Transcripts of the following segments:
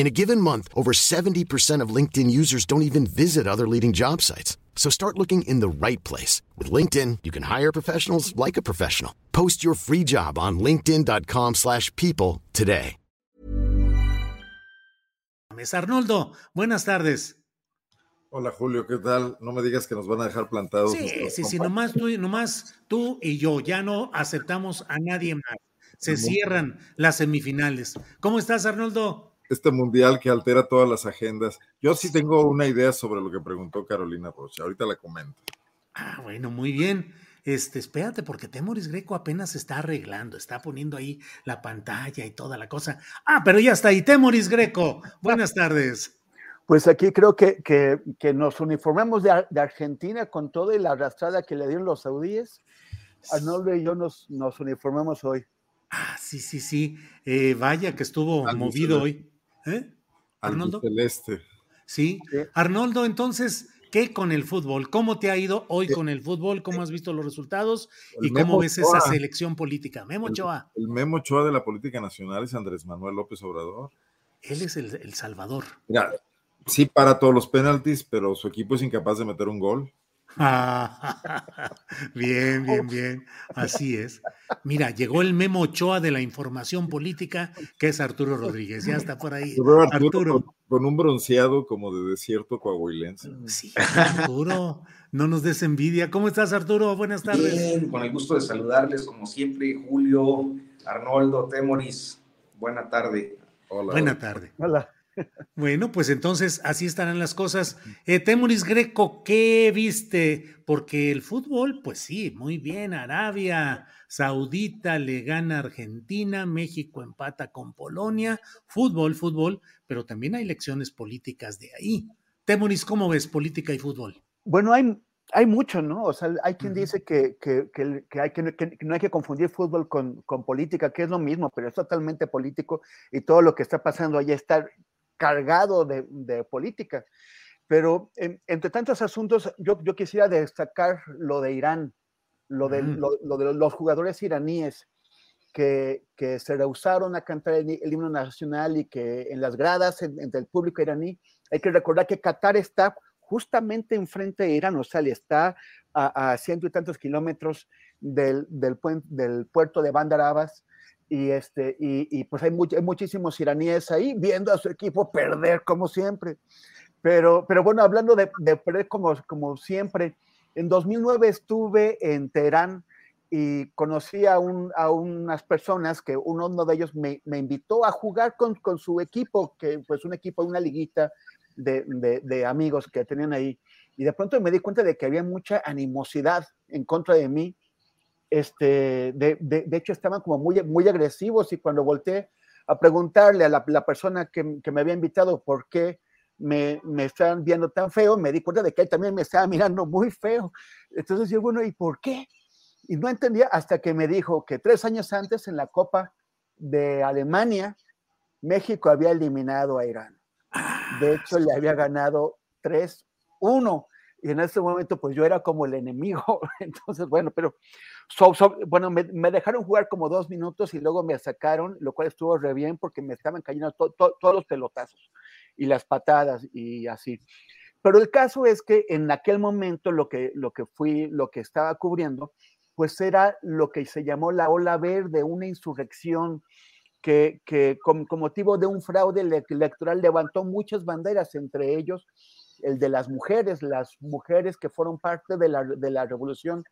In a given month, over 70% of LinkedIn users don't even visit other leading job sites. So start looking in the right place. With LinkedIn, you can hire professionals like a professional. Post your free job on linkedin.com slash people today. Arnoldo, buenas tardes. Hola Julio, ¿qué tal? No me digas que nos van a dejar plantados. Sí, sí, sí, nomás tú, nomás tú y yo, ya no aceptamos a nadie más. Se cierran las semifinales. ¿Cómo estás, Arnoldo? Este mundial que altera todas las agendas. Yo sí tengo una idea sobre lo que preguntó Carolina Rocha. Ahorita la comento. Ah, bueno, muy bien. Este, espérate, porque Temoris Greco apenas se está arreglando, está poniendo ahí la pantalla y toda la cosa. Ah, pero ya está ahí, Temoris Greco. Buenas tardes. Pues aquí creo que, que, nos uniformamos de, de, Argentina con toda la arrastrada que le dieron los saudíes. Arnoldo y yo nos, nos uniformamos hoy. Ah, sí, sí, sí. Eh, vaya que estuvo movido hoy. ¿Eh? Arnoldo. Celeste. ¿Sí? Arnoldo, entonces, ¿qué con el fútbol? ¿Cómo te ha ido hoy con el fútbol? ¿Cómo has visto los resultados? ¿Y cómo ves esa selección política? Memo Ochoa. El, Memo Ochoa de la política nacional es Andrés Manuel López Obrador. Él es el, el Salvador. Mira, sí para todos los penaltis, pero su equipo es incapaz de meter un gol. bien, bien, bien. Así es. Mira, llegó el Memo Ochoa de la información política, que es Arturo Rodríguez. Ya está por ahí. Arturo, Con, un bronceado como de desierto coahuilense. Sí, Arturo, no nos des envidia. ¿Cómo estás, Arturo? Buenas tardes. Bien, con el gusto de saludarles, como siempre, Julio, Arnoldo, Temoris. Buena tarde. Hola. Buena tarde. Hola. Bueno, pues entonces así estarán las cosas. Eh, Temuris Greco, ¿qué viste? Porque el fútbol, pues sí, muy bien. Arabia Saudita le gana a Argentina, México empata con Polonia. Fútbol, fútbol, pero también hay lecciones políticas de ahí. Temuris, ¿cómo ves política y fútbol? Bueno, hay, hay mucho, ¿no? O sea, hay quien dice que, que, que, hay que, no hay que confundir fútbol con, con, política, que es lo mismo, pero es totalmente político y todo lo que está pasando allá está cargado de, política. Pero entre tantos asuntos, yo, yo, quisiera destacar lo de Irán, lo de, lo, de los jugadores iraníes que, que, se rehusaron a cantar el, himno nacional y que en las gradas, entre el público iraní, hay que recordar que Qatar está justamente enfrente de Irán, o sea, está a, ciento y tantos kilómetros del, del, del puerto de Bandar Abbas, y, este, y, pues hay, muchísimos iraníes ahí viendo a su equipo perder como siempre. Pero, pero bueno, hablando de, perder como, como siempre, en 2009 estuve en Teherán y conocí a, un, a unas personas que uno, de ellos me, me invitó a jugar con, con, su equipo, que pues un equipo, una liguita de, de, de, amigos que tenían ahí. Y de pronto me di cuenta de que había mucha animosidad en contra de mí este, de, de, hecho estaban como muy, muy agresivos y cuando volteé a preguntarle a la, la persona que, que, me había invitado por qué me, me estaban viendo tan feo, me di cuenta de que él también me estaba mirando muy feo. Entonces yo, bueno, ¿y por qué? Y no entendía hasta que me dijo que tres años antes en la Copa de Alemania, México había eliminado a Irán. De hecho, le había ganado 3-1 y en ese momento pues yo era como el enemigo. Entonces, bueno, pero bueno, me, dejaron jugar como dos minutos y luego me sacaron, lo cual estuvo re bien porque me estaban cayendo todos los pelotazos y las patadas y así. Pero el caso es que en aquel momento lo que, lo que fui, lo que estaba cubriendo, pues era lo que se llamó la ola verde, una insurrección que, que con, motivo de un fraude electoral levantó muchas banderas, entre ellos el de las mujeres, las mujeres que fueron parte de la, de la revolución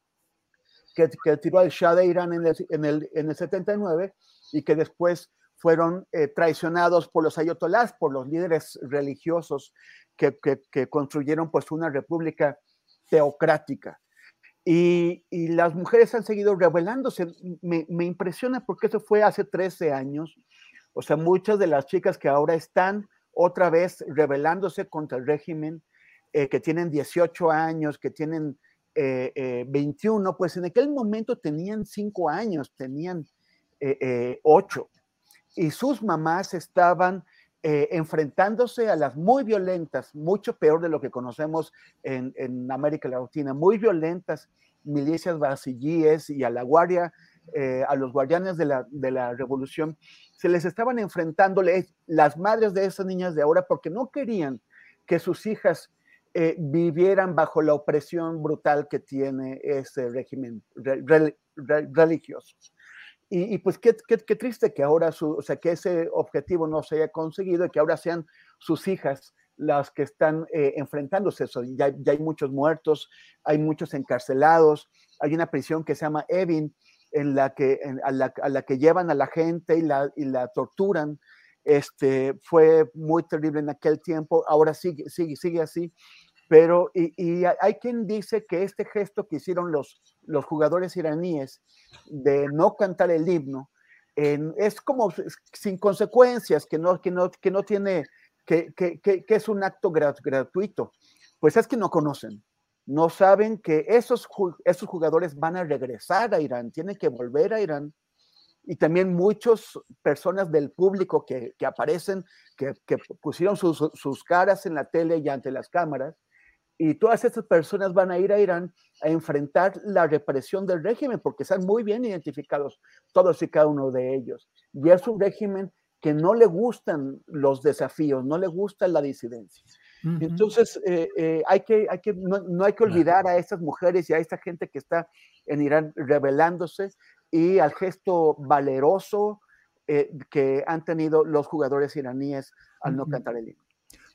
que, que, tiró al Shah de Irán en el, en el, en el 79 y que después fueron eh, traicionados por los ayatolás, por los líderes religiosos que, que, que construyeron pues una república teocrática. Y, y, las mujeres han seguido rebelándose. Me, me, impresiona porque eso fue hace 13 años. O sea, muchas de las chicas que ahora están otra vez rebelándose contra el régimen, eh, que tienen 18 años, que tienen eh, eh, 21, pues en aquel momento tenían 5 años, tenían 8. Eh, y sus mamás estaban eh, enfrentándose a las muy violentas, mucho peor de lo que conocemos en, América Latina, muy violentas milicias basillíes y a la guardia, eh, a los guardianes de la, de la revolución, se les estaban enfrentando las madres de esas niñas de ahora porque no querían que sus hijas eh, vivieran bajo la opresión brutal que tiene ese régimen re, re, re, religioso. Y, y, pues qué, qué, qué, triste que ahora, su, o sea, que ese objetivo no se haya conseguido y que ahora sean sus hijas las que están eh, enfrentándose eso. Ya, ya, hay muchos muertos, hay muchos encarcelados, hay una prisión que se llama Evin, en la que, en, a, la, a, la, que llevan a la gente y la, y la torturan. Este, fue muy terrible en aquel tiempo, ahora sigue, sigue, sigue así. Pero, y, y, hay quien dice que este gesto que hicieron los, los jugadores iraníes de no cantar el himno, es como sin consecuencias, que no, que no, que no tiene, que, que, que, que es un acto gratuito. Pues es que no conocen, no saben que esos, esos jugadores van a regresar a Irán, tienen que volver a Irán. Y también muchas personas del público que, que aparecen, que, que pusieron sus, sus, caras en la tele y ante las cámaras, y todas estas personas van a ir a Irán a enfrentar la represión del régimen, porque están muy bien identificados todos y cada uno de ellos. Y es un régimen que no le gustan los desafíos, no le gusta la disidencia. Uh -huh. Entonces, eh, eh, hay que, hay que, no, no, hay que olvidar a estas mujeres y a esta gente que está en Irán rebelándose y al gesto valeroso eh, que han tenido los jugadores iraníes al no uh -huh. cantar el himno.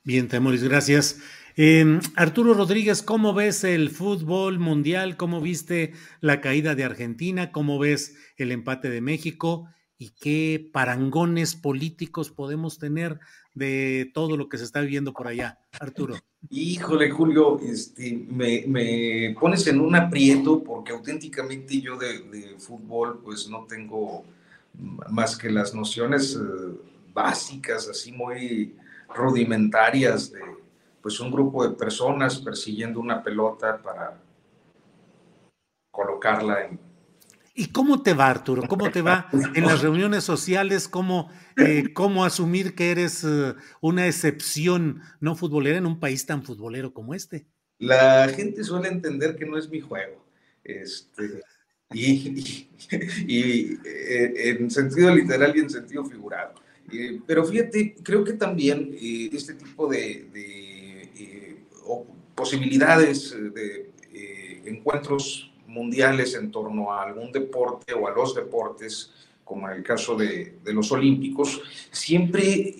Bien, Temoris, gracias. Eh, Arturo Rodríguez, ¿cómo ves el fútbol mundial? ¿Cómo viste la caída de Argentina? ¿Cómo ves el empate de México? ¿Y qué parangones políticos podemos tener de todo lo que se está viviendo por allá? Arturo. Híjole, Julio, este, me, pones en un aprieto porque auténticamente yo de, de, fútbol pues no tengo más que las nociones eh, básicas, así muy rudimentarias de pues un grupo de personas persiguiendo una pelota para colocarla en... ¿Y cómo te va, Arturo? ¿Cómo te va en las reuniones sociales? ¿Cómo, eh, cómo asumir que eres uh, una excepción no futbolera en un país tan futbolero como este? La gente suele entender que no es mi juego. Este, y, y, y eh, en sentido literal y en sentido figurado. Eh, pero fíjate, creo que también eh, este tipo de, de eh, posibilidades de encuentros mundiales en torno a algún deporte o a los deportes, como en el caso de, los olímpicos, siempre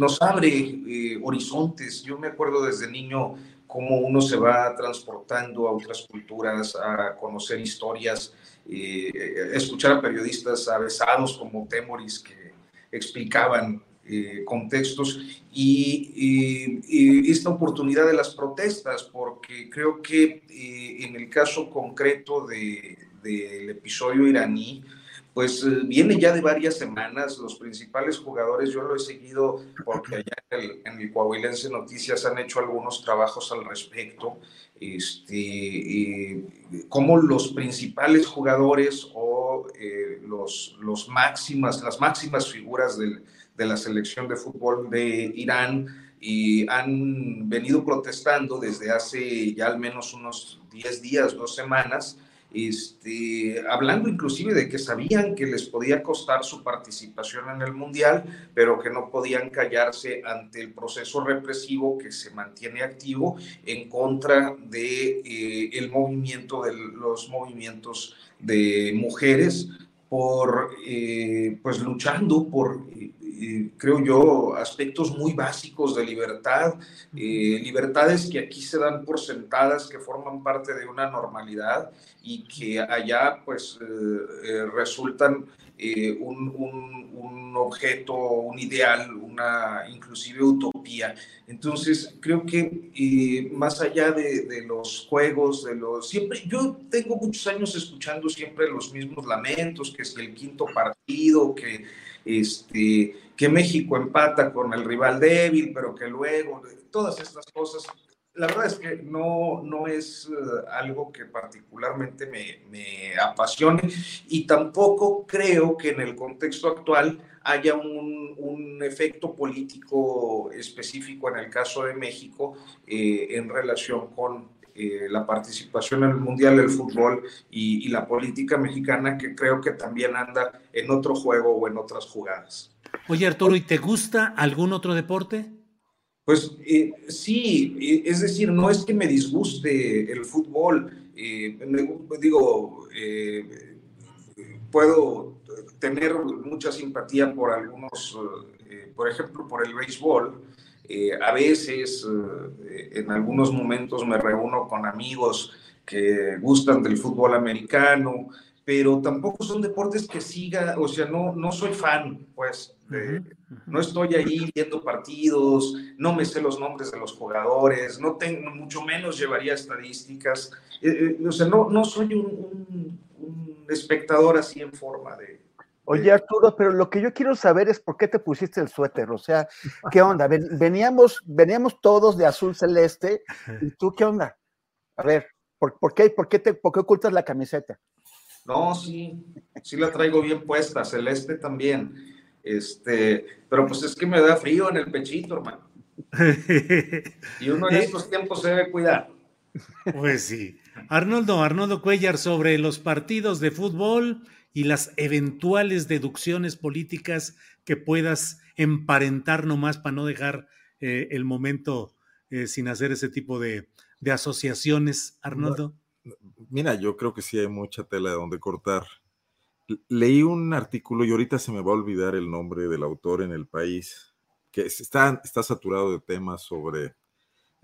nos abre horizontes. Yo me acuerdo desde niño cómo uno se va transportando a otras culturas, a conocer historias, escuchar a periodistas avesados como Temoris, que explicaban eh, contextos y, esta oportunidad de las protestas, porque creo que eh, en el caso concreto del de, de episodio iraní, pues eh, viene ya de varias semanas, los principales jugadores, yo lo he seguido porque allá en el, en el Coahuilense Noticias han hecho algunos trabajos al respecto, este, eh, como los principales jugadores o eh, los, los máximas, las máximas figuras del, de la selección de fútbol de Irán y han venido protestando desde hace ya al menos unos 10 días, dos semanas, este, hablando inclusive de que sabían que les podía costar su participación en el Mundial, pero que no podían callarse ante el proceso represivo que se mantiene activo en contra de eh, movimiento de los movimientos de mujeres por, pues luchando por creo yo, aspectos muy básicos de libertad, eh, libertades que aquí se dan por sentadas, que forman parte de una normalidad y que allá pues eh, eh, resultan un, un, objeto, un ideal, una inclusive utopía. Entonces, creo que más allá de, de, los juegos, de los... Siempre, yo tengo muchos años escuchando siempre los mismos lamentos, que es el quinto partido, que este, que México empata con el rival débil, pero que luego, todas estas cosas, la verdad es que no, no es eh, algo que particularmente me, apasione y tampoco creo que en el contexto actual haya un, un efecto político específico en el caso de México eh, en relación con eh, la participación en el Mundial del Fútbol y, la política mexicana que creo que también anda en otro juego o en otras jugadas. Oye Arturo, ¿y te gusta algún otro deporte? Pues eh, sí, eh, es decir, no es que me disguste el fútbol, digo, puedo tener mucha simpatía por algunos, por ejemplo, por el béisbol, eh, a veces, eh, en algunos momentos me reúno con amigos que gustan del fútbol americano, pero tampoco son deportes que siga, o sea, no, no soy fan, pues, no estoy ahí viendo partidos, no me sé los nombres de los jugadores, no tengo, mucho menos llevaría estadísticas, eh, o sea, no, no soy un espectador así en forma de, Oye, Arturo, pero lo que yo quiero saber es por qué te pusiste el suéter, o sea, ¿qué onda? Veníamos, veníamos todos de azul celeste, ¿y tú qué onda? A ver, ¿por, qué, por, qué, te, por qué ocultas la camiseta? No, sí, sí la traigo bien puesta, celeste también. Este, pero pues es que me da frío en el pechito, hermano. Y uno en estos tiempos se debe cuidar. Pues sí. Arnoldo, Arnoldo Cuellar, sobre los partidos de fútbol y las eventuales deducciones políticas que puedas emparentar nomás para no dejar eh, el momento eh, sin hacer ese tipo de, asociaciones, Arnoldo? Mira, yo creo que sí hay mucha tela de donde cortar. Leí un artículo y ahorita se me va a olvidar el nombre del autor en el país, que está, está saturado de temas sobre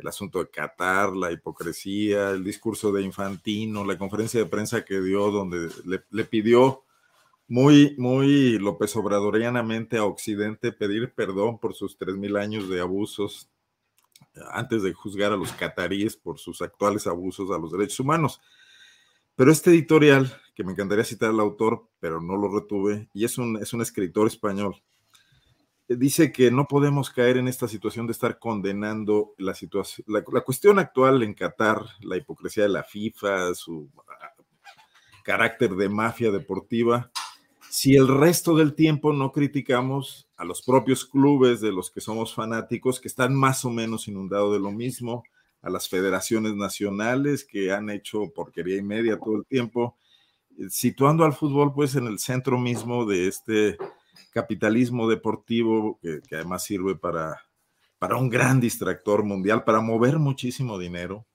el asunto de Qatar, la hipocresía, el discurso de Infantino, la conferencia de prensa que dio donde le, pidió muy, muy López Obradorianamente a Occidente pedir perdón por sus 3.000 años de abusos antes de juzgar a los cataríes por sus actuales abusos a los derechos humanos. Pero este editorial, que me encantaría citar al autor, pero no lo retuve, y es un, es un escritor español, dice que no podemos caer en esta situación de estar condenando la situación, la, cuestión actual en Qatar, la hipocresía de la FIFA, su ah, carácter de mafia deportiva, si el resto del tiempo no criticamos a los propios clubes de los que somos fanáticos, que están más o menos inundados de lo mismo, a las federaciones nacionales que han hecho porquería y media todo el tiempo, eh, situando al fútbol pues en el centro mismo de este capitalismo deportivo que, además sirve para, para un gran distractor mundial, para mover muchísimo dinero.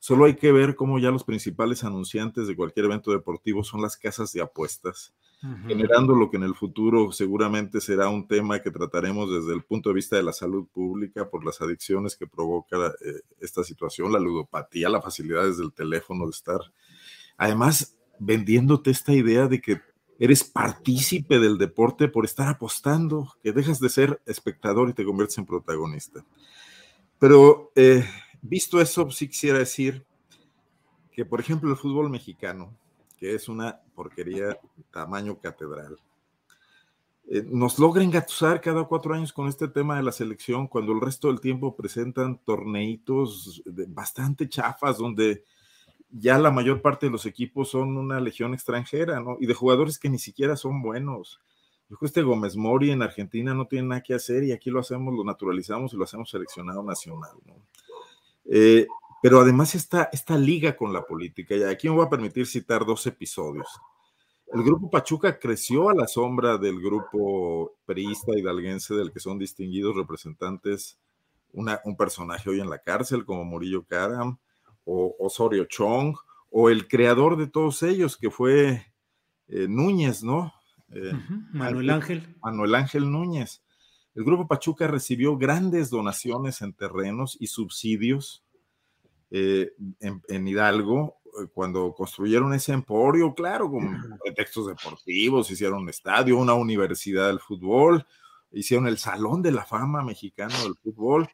Solo hay que ver cómo ya los principales anunciantes de cualquier evento deportivo son las casas de apuestas, generando lo que en el futuro seguramente será un tema que trataremos desde el punto de vista de la salud pública por las adicciones que provoca eh, esta situación, la ludopatía, la facilidad desde el teléfono de estar. Además, vendiéndote esta idea de que eres partícipe del deporte por estar apostando, que dejas de ser espectador y te conviertes en protagonista. Pero eh, visto eso, sí quisiera decir que, por ejemplo, el fútbol mexicano, que es una porquería tamaño catedral, eh, nos logra engatusar cada cuatro años con este tema de la selección, cuando el resto del tiempo presentan torneitos bastante chafas, donde ya la mayor parte de los equipos son una legión extranjera, ¿no? Y de jugadores que ni siquiera son buenos. Yo este Gómez Mori en Argentina no tiene nada que hacer y aquí lo hacemos, lo naturalizamos y lo hacemos seleccionado nacional, ¿no? Eh, pero además está esta liga con la política, y aquí me voy a permitir citar dos episodios. El grupo Pachuca creció a la sombra del grupo periista hidalguense del que son distinguidos representantes, un personaje hoy en la cárcel como Murillo Karam, o Osorio Chong, o el creador de todos ellos, que fue eh, Núñez, ¿no? Eh, Manuel Ángel. Manuel Ángel Núñez. El Grupo Pachuca recibió grandes donaciones en terrenos y subsidios eh, en, Hidalgo cuando construyeron ese emporio, claro, con pretextos deportivos, hicieron un estadio, una universidad del fútbol, hicieron el Salón de la Fama mexicano del fútbol,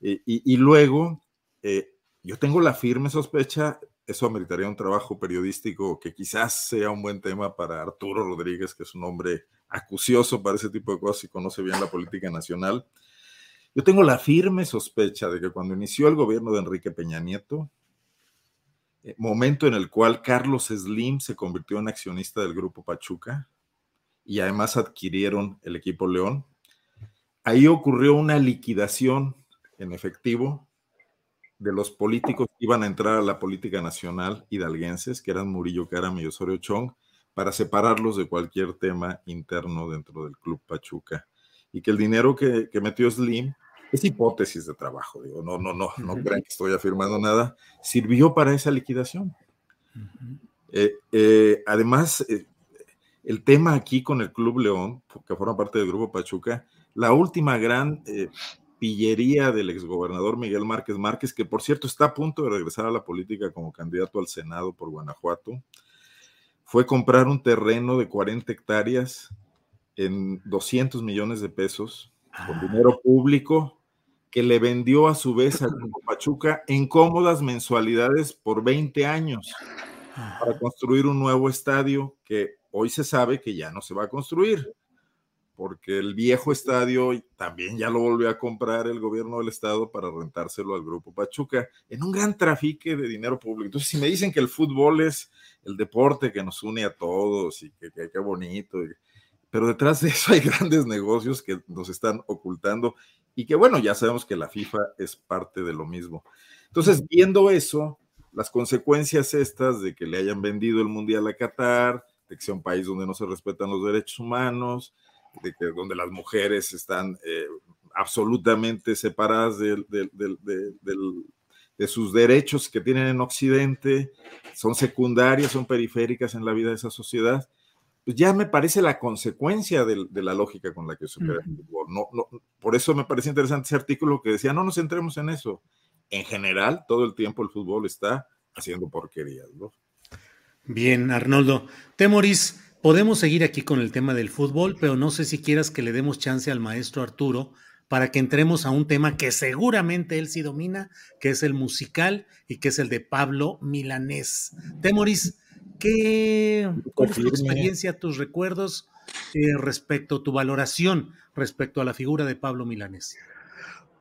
y, luego yo tengo la firme sospecha, eso ameritaría un trabajo periodístico que quizás sea un buen tema para Arturo Rodríguez, que es un hombre acucioso para ese tipo de cosas y conoce bien la política nacional. Yo tengo la firme sospecha de que cuando inició el gobierno de Enrique Peña Nieto, eh, momento en el cual Carlos Slim se convirtió en accionista del grupo Pachuca y además adquirieron el equipo León, ahí ocurrió una liquidación en efectivo de los políticos que iban a entrar a la política nacional hidalguenses, que eran Murillo Caram y Osorio Chong, para separarlos de cualquier tema interno dentro del Club Pachuca. Y que el dinero que, metió Slim, es hipótesis de trabajo, digo, no, no, no, no crean que estoy afirmando nada, sirvió para esa liquidación. Eh, eh, además, eh, el tema aquí con el Club León, que forma parte del Grupo Pachuca, la última gran pillería del exgobernador Miguel Márquez Márquez, que por cierto está a punto de regresar a la política como candidato al Senado por Guanajuato, fue comprar un terreno de 40 hectáreas en 200 millones de pesos con ah. dinero público que le vendió a su vez a Pachuca en cómodas mensualidades por 20 años para construir un nuevo estadio que hoy se sabe que ya no se va a construir porque el viejo estadio también ya lo volvió a comprar el gobierno del estado para rentárselo al grupo Pachuca en un gran trafique de dinero público. Entonces, si me dicen que el fútbol es el deporte que nos une a todos y que qué bonito, pero detrás de eso hay grandes negocios que nos están ocultando y que bueno, ya sabemos que la FIFA es parte de lo mismo. Entonces, viendo eso, las consecuencias estas de que le hayan vendido el Mundial a Qatar, de que sea un país donde no se respetan los derechos humanos, de que, donde las mujeres están eh, absolutamente separadas de, sus derechos que tienen en Occidente, son secundarias, son periféricas en la vida de esa sociedad, pues ya me parece la consecuencia de, la lógica con la que se opera el fútbol. No, no, por eso me parece interesante ese artículo que decía, no nos centremos en eso. En general, todo el tiempo el fútbol está haciendo porquerías. Bien, Arnoldo. Temoris, Podemos seguir aquí con el tema del fútbol, pero no sé si quieras que le demos chance al maestro Arturo para que entremos a un tema que seguramente él sí domina, que es el musical y que es el de Pablo Milanés. Temoris, ¿qué, ¿cuál es tu experiencia, tus recuerdos eh, respecto, tu valoración respecto a la figura de Pablo Milanés?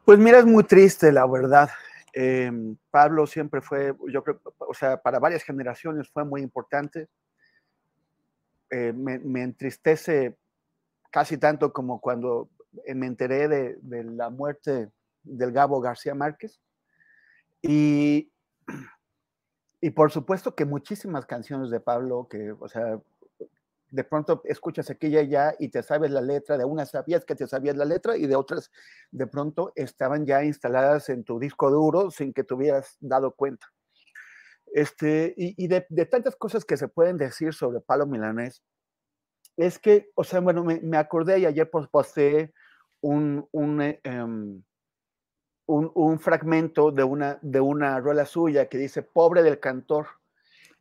Pues mira, es muy triste, la verdad. Em, Pablo siempre fue, yo creo, o sea, para varias generaciones fue muy importante eh, me, entristece casi tanto como cuando me enteré de, la muerte del Gabo García Márquez. Y, y por supuesto que muchísimas canciones de Pablo, que, o sea, de pronto escuchas aquella ya y te sabes la letra, de unas sabías que te sabías la letra y de otras de pronto estaban ya instaladas en tu disco duro sin que te hubieras dado cuenta. Este, y, de, tantas cosas que se pueden decir sobre Palo Milanés, es que, o sea, bueno, me, acordé y ayer posté un, un, eh, em, un, un, fragmento de una, de una rueda suya que dice, pobre del cantor,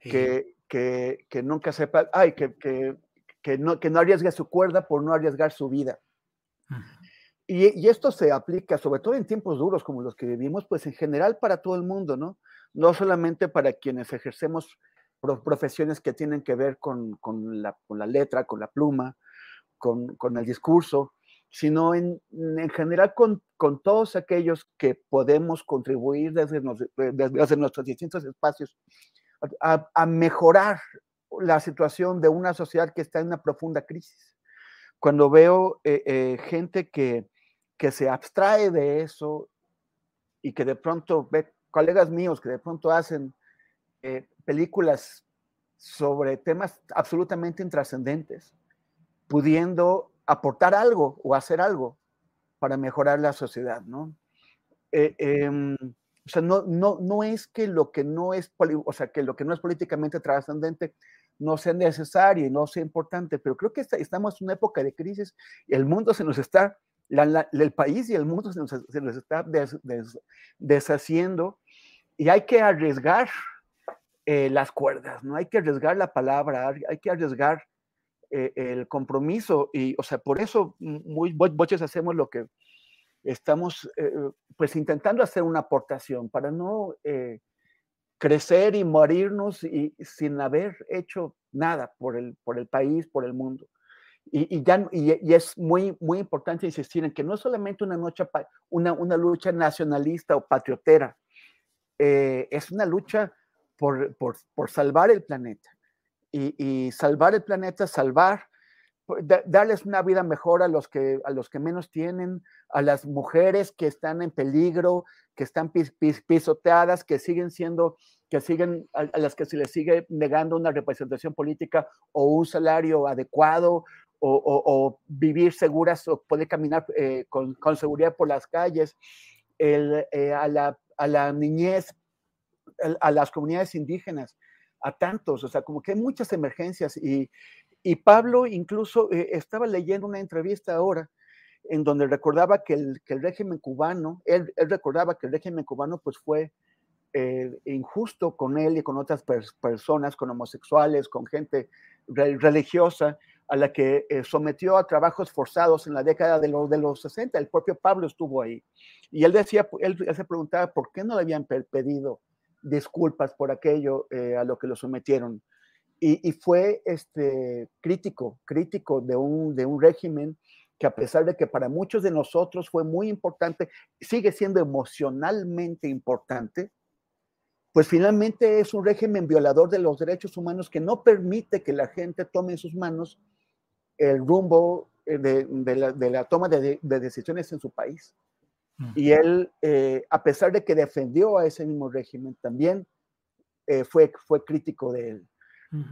que, que, que, nunca sepa, ay, que, que, que, no, que no arriesgue su cuerda por no arriesgar su vida. Y, y, esto se aplica sobre todo en tiempos duros como los que vivimos, pues en general para todo el mundo, ¿no? No solamente para quienes ejercemos profesiones que tienen que ver con, la, letra, con la pluma, con, el discurso, sino en, general con, todos aquellos que podemos contribuir desde, nuestros distintos espacios a, mejorar la situación de una sociedad que está en una profunda crisis. Cuando veo eh, eh, gente que, que se abstrae de eso y que de pronto ve colegas míos que de pronto hacen eh, películas sobre temas absolutamente intrascendentes, pudiendo aportar algo o hacer algo para mejorar la sociedad, ¿no? Eh, em, o sea, no, no, no es que lo que no es, o sea, que lo que no es políticamente trascendente no sea necesaria y no sea importante, pero creo que estamos en una época de crisis y el mundo se nos está, el país y el mundo se nos, está deshaciendo y hay que arriesgar eh, las cuerdas, ¿no? Hay que arriesgar la palabra, hay que arriesgar eh, el compromiso y, o sea, por eso muy, muchos hacemos lo que estamos, eh, pues, intentando hacer una aportación para no crecer y morirnos y, sin haber hecho nada por el, por el país, por el mundo. Y, ya, y, es muy, muy importante insistir en que no es solamente una, noche, una, una lucha nacionalista o patriotera, es una lucha por, por, por salvar el planeta. Y, salvar el planeta, salvar, darles una vida mejor a los, que, a los que menos tienen, a las mujeres que están en peligro, que están pisoteadas, que siguen siendo, que siguen, a, las que se les sigue negando una representación política o un salario adecuado, o, vivir seguras o poder caminar eh, con, con, seguridad por las calles, el, eh, a, la, a la niñez a las comunidades indígenas, a tantos, o sea, como que hay muchas emergencias. Y, y Pablo incluso eh, estaba leyendo una entrevista ahora en donde recordaba que el, que el régimen cubano, él, él, recordaba que el régimen cubano pues fue eh, injusto con él y con otras personas, con homosexuales, con gente religiosa, a la que eh, sometió a trabajos forzados en la década de, los de los 60. El propio Pablo estuvo ahí. Y él decía, él, se preguntaba por qué no le habían pedido disculpas por aquello eh, a lo que lo sometieron. Y, fue este, crítico, crítico de un, de un régimen que a pesar de que para muchos de nosotros fue muy importante, sigue siendo emocionalmente importante, pues finalmente es un régimen violador de los derechos humanos que no permite que la gente tome en sus manos el rumbo eh, de, la, de la, toma de, de, decisiones en su país. Y él, eh, a pesar de que defendió a ese mismo régimen, también eh, fue, fue crítico de él.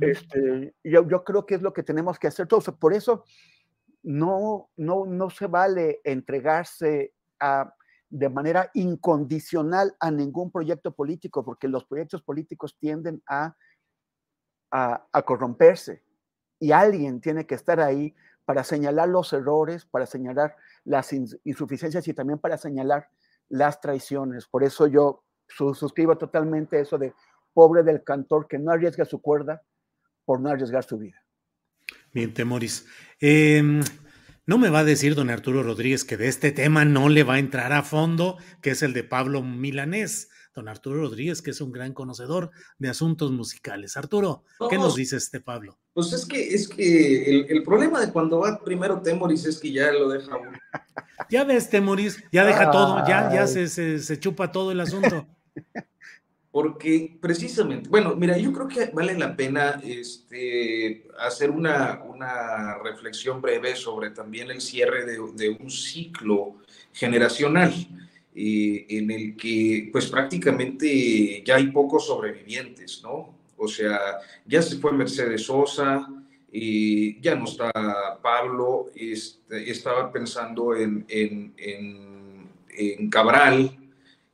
este, yo, yo, creo que es lo que tenemos que hacer todos. Por eso no, no, no se vale entregarse a, de manera incondicional a ningún proyecto político, porque los proyectos políticos tienden a, a, corromperse. Y alguien tiene que estar ahí para señalar los errores, para señalar las insuficiencias y también para señalar las traiciones. Por eso yo suscribo totalmente eso de pobre del cantor que no arriesga su cuerda por no arriesgar su vida. Bien, Temoris. Em, no me va a decir don Arturo Rodríguez que de este tema no le va a entrar a fondo, que es el de Pablo Milanés don Arturo Rodríguez, que es un gran conocedor de asuntos musicales. Arturo, ¿qué nos dice este Pablo? Pues es que, es que el, problema de cuando va primero Temoris es que ya lo deja uno. Ya ves, Temoris, ya deja todo, ya, ya se, se, chupa todo el asunto. Porque precisamente, bueno, mira, yo creo que vale la pena este, hacer una, una reflexión breve sobre también el cierre de, de un ciclo generacional. Eh, en el que pues prácticamente ya hay pocos sobrevivientes, ¿no? O sea, ya se fue Mercedes Sosa, eh, ya no está Pablo, este, estaba pensando en, en, en, Cabral,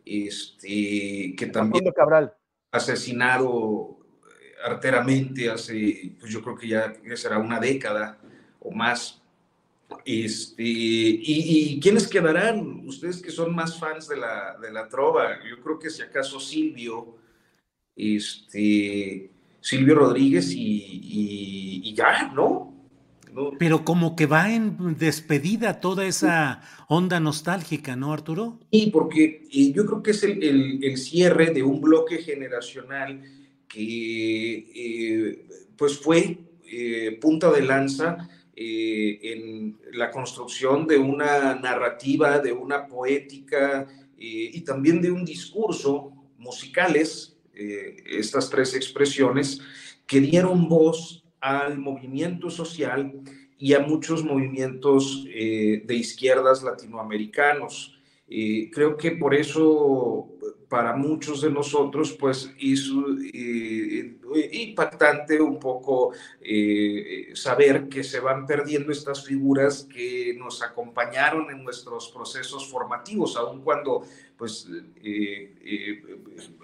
este, que también Cabral. asesinado eh, arteramente hace, pues yo creo que ya será una década o más. Este, y, y, quiénes quedarán? Ustedes que son más fans de la, de la trova, yo creo que si acaso Silvio, este, Silvio Rodríguez y, y, ya, ¿no? Pero como que va en despedida toda esa onda nostálgica, ¿no, Arturo? Y porque yo creo que es el, el, cierre de un bloque generacional que eh, pues fue eh, punta de lanza eh, en la construcción de una narrativa, de una poética eh, y también de un discurso musicales, eh, estas tres expresiones, que dieron voz al movimiento social y a muchos movimientos de izquierdas latinoamericanos. creo que por eso para muchos de nosotros, pues hizo eh, impactante un poco eh, saber que se van perdiendo estas figuras que nos acompañaron en nuestros procesos formativos, aun cuando pues eh,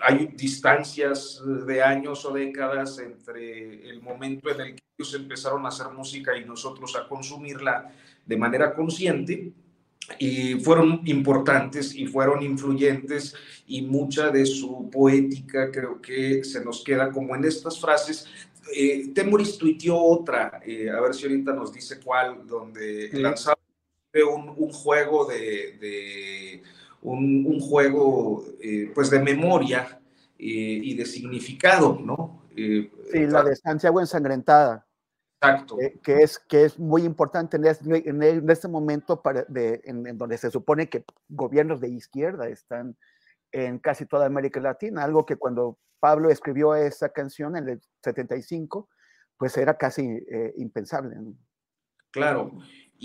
hay distancias de años o décadas entre el momento en el que ellos empezaron a hacer música y nosotros a consumirla de manera consciente y fueron importantes y fueron influyentes y mucha de su poética creo que se nos queda como en estas frases. Eh, Temoris tuiteó otra, eh, a ver si ahorita nos dice cuál, donde lanzaba un, un, juego de, un, un, juego eh, pues de memoria eh, y de significado, ¿no? sí, la de Santiago ensangrentada. Exacto. que, es, que es muy importante en este, en este momento para de, en, donde se supone que gobiernos de izquierda están en casi toda América Latina, algo que cuando Pablo escribió esa canción en el 75, pues era casi eh, impensable. Claro,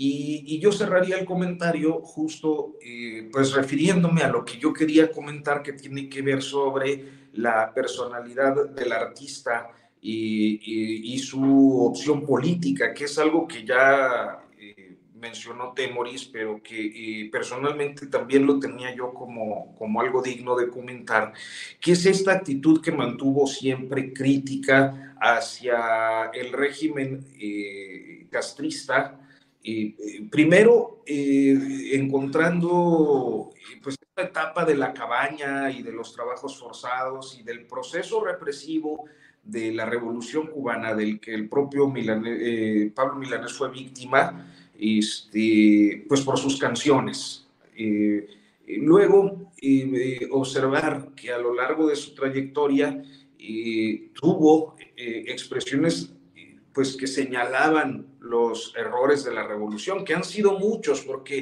y, yo cerraría el comentario justo eh, pues refiriéndome a lo que yo quería comentar que tiene que ver sobre la personalidad del artista y, su opción política, que es algo que ya eh, mencionó Temoris, pero que eh, personalmente también lo tenía yo como, como algo digno de comentar, que es esta actitud que mantuvo siempre crítica hacia el régimen castrista, primero encontrando pues esta etapa de la cabaña y de los trabajos forzados y del proceso represivo de la revolución cubana, del que el propio eh, Pablo Milanés fue víctima, este, pues por sus canciones. Eh, luego, eh, observar que a lo largo de su trayectoria tuvo expresiones pues que señalaban los errores de la revolución, que han sido muchos, porque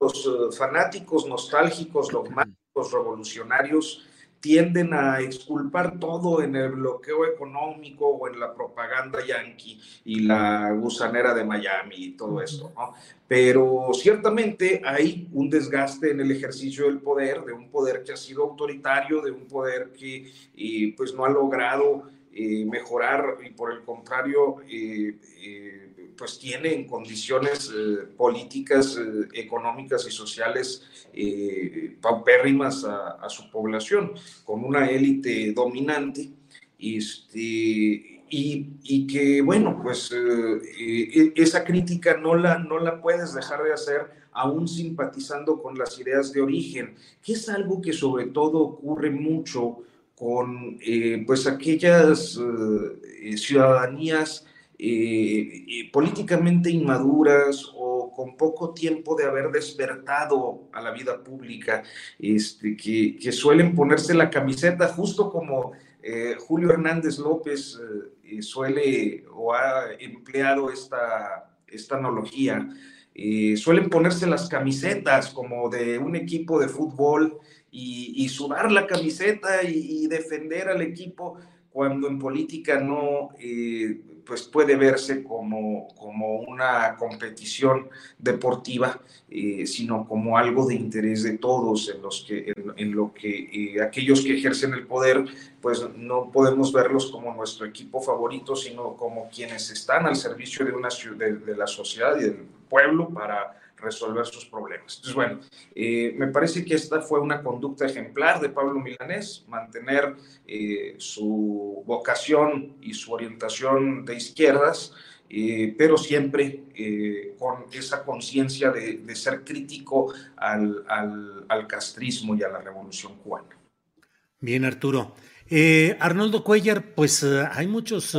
los fanáticos nostálgicos, dogmáticos, revolucionarios, tienden a exculpar todo en el bloqueo económico o en la propaganda yanqui y la gusanera de Miami y todo esto, ¿no? Pero ciertamente hay un desgaste en el ejercicio del poder, de un poder que ha sido autoritario, de un poder que eh, pues no ha logrado eh, mejorar y por el contrario eh, pues tiene en condiciones políticas, económicas y sociales eh, paupérrimas a, su población, con una élite dominante. Este, y, que, bueno, pues eh, eh, esa crítica no la, no la puedes dejar de hacer aún simpatizando con las ideas de origen, que es algo que sobre todo ocurre mucho con eh, pues aquellas ciudadanías políticamente inmaduras o con poco tiempo de haber despertado a la vida pública, este, que, que suelen ponerse la camiseta justo como eh, Julio Hernández López eh, suele o ha empleado esta, esta analogía. Eh, suelen ponerse las camisetas como de un equipo de fútbol y, sudar la camiseta y, y, defender al equipo cuando en política no pues puede verse como, como una competición deportiva, eh, sino como algo de interés de todos, en, los que, en, lo que eh, aquellos que ejercen el poder, pues no podemos verlos como nuestro equipo favorito, sino como quienes están al servicio de, una, de, de la sociedad y del pueblo para resolver sus problemas. Entonces, bueno, eh, me parece que esta fue una conducta ejemplar de Pablo Milanés, mantener eh, su vocación y su orientación de izquierdas, eh, pero siempre con esa conciencia de, ser crítico al, al, castrismo y a la revolución cubana. Bien, Arturo. Arnoldo Cuellar, pues hay muchos,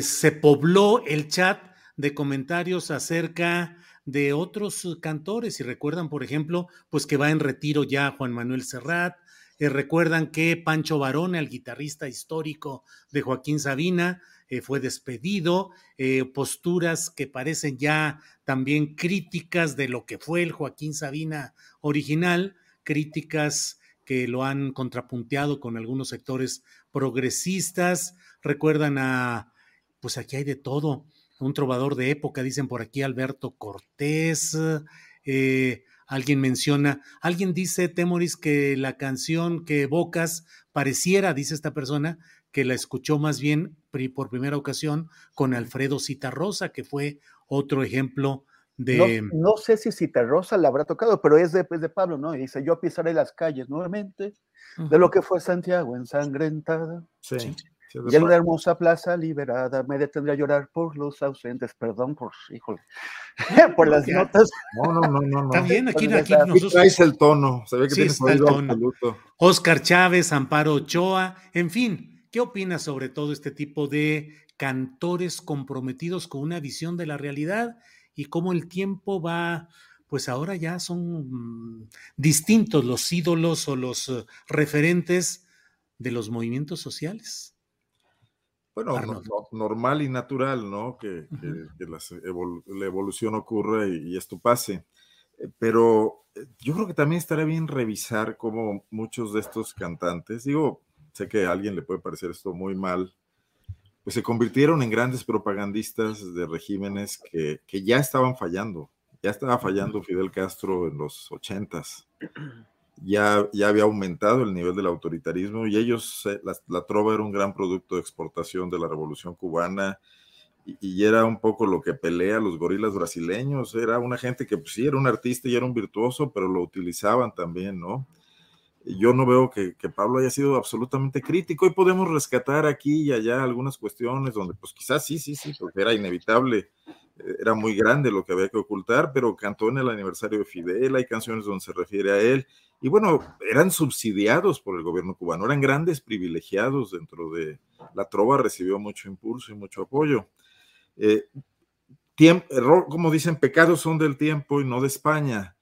se pobló el chat de comentarios acerca de otros uh, cantores. Y recuerdan, por ejemplo, pues que va en retiro ya Juan Manuel Serrat. Eh, recuerdan que Pancho Barone, el guitarrista histórico de Joaquín Sabina, eh, fue despedido. Eh, posturas que parecen ya también críticas de lo que fue el Joaquín Sabina original, críticas que lo han contrapunteado con algunos sectores progresistas. Recuerdan a, pues aquí hay de todo un trovador de época, dicen por aquí Alberto Cortés. Eh, alguien menciona, alguien dice, Temoris, que la canción que evocas pareciera, dice esta persona, que la escuchó más bien por primera ocasión con Alfredo Citarrosa, que fue otro ejemplo de... No, sé si Citarrosa le habrá tocado, pero es de, de Pablo, ¿no? Y dice, yo pisaré las calles nuevamente de lo que fue Santiago ensangrentada. Sí. Y en una hermosa plaza liberada me detendré a llorar por los ausentes. Perdón por, híjole, por las notas. No, no, no, no. Está bien, aquí, aquí nosotros... traes el tono, se ve que tienes el tono. Absoluto. Oscar Chávez, Amparo Ochoa, en fin, ¿qué opinas sobre todo este tipo de cantores comprometidos con una visión de la realidad y cómo el tiempo va, pues ahora ya son distintos los ídolos o los eh, referentes de los movimientos sociales? Bueno, normal y natural, ¿no? Que, la evolución ocurra y, esto pase. Eh, pero eh, yo creo que también estaría bien revisar cómo muchos de estos cantantes, digo, sé que a alguien le puede parecer esto muy mal, pues se convirtieron en grandes propagandistas de regímenes que, que ya estaban fallando. Ya estaba fallando Fidel Castro en los ochentas ya, ya había aumentado el nivel del autoritarismo y ellos, la, trova era un gran producto de exportación de la revolución cubana y, era un poco lo que pelea los gorilas brasileños, era una gente que pues, sí era un artista y era un virtuoso, pero lo utilizaban también, ¿no? yo no veo que, que, Pablo haya sido absolutamente crítico y podemos rescatar aquí y allá algunas cuestiones donde pues quizás sí, sí, sí, porque era inevitable era muy grande lo que había que ocultar, pero cantó en el aniversario de Fidel, hay canciones donde se refiere a él, y bueno, eran subsidiados por el gobierno cubano, eran grandes privilegiados dentro de la trova, recibió mucho impulso y mucho apoyo. Eh, como dicen, pecados son del tiempo y no de España.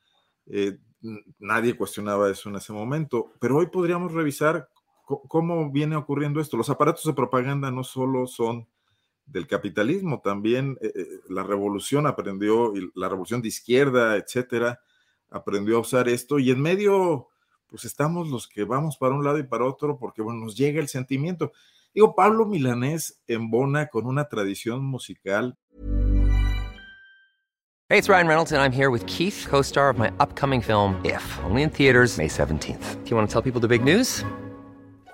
Eh, nadie cuestionaba eso en ese momento, pero hoy podríamos revisar cómo viene ocurriendo esto. Los aparatos de propaganda no solo son del capitalismo. También eh, eh, la revolución aprendió, la revolución de izquierda, etcétera, aprendió a usar esto y en medio, pues estamos los que vamos para un lado y para otro porque, bueno, nos llega el sentimiento. Digo, Pablo Milanés embona con una tradición musical. Hey, it's Ryan Reynolds and I'm here with Keith, co-star of my upcoming film, If, only in theaters May 17th. Do you want to tell people the big news?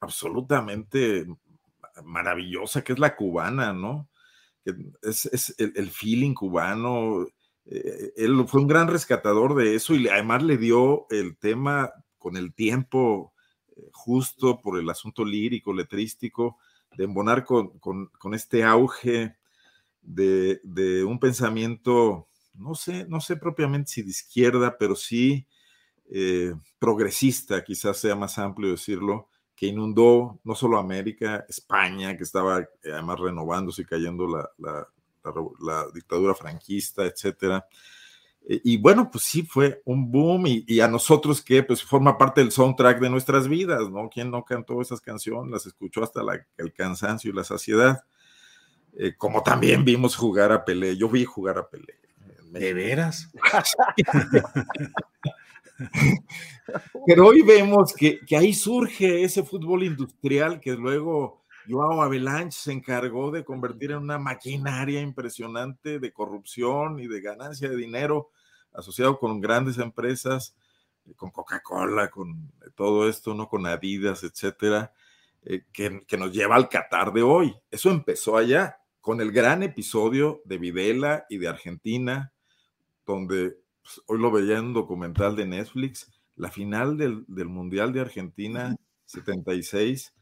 Absolutamente maravillosa que es la cubana, ¿no? Que es, el, feeling cubano. Eh, él fue un gran rescatador de eso y además le dio el tema con el tiempo eh, justo por el asunto lírico, letrístico, de embonar con, este auge de, un pensamiento, no sé, no sé propiamente si de izquierda, pero sí eh, progresista, quizás sea más amplio decirlo, que inundó no solo América, España, que estaba eh, además renovándose y cayendo la, la, dictadura franquista, etcétera. Eh, y bueno, pues sí fue un boom y, a nosotros que pues forma parte del soundtrack de nuestras vidas, ¿no? ¿Quién no cantó esas canciones? Las escuchó hasta el cansancio y la saciedad. Eh, como también vimos jugar a Pelé. Yo vi jugar a Pelé. ¿De veras? Pero hoy vemos que, ahí surge ese fútbol industrial que luego Joao Avalanche se encargó de convertir en una maquinaria impresionante de corrupción y de ganancia de dinero asociado con grandes empresas, con Coca-Cola, con todo esto, ¿no? Con Adidas, etcétera, eh, que, que, nos lleva al Qatar de hoy. Eso empezó allá, con el gran episodio de Videla y de Argentina, donde pues, hoy lo veía en un documental de Netflix, la final del, Mundial de Argentina 76,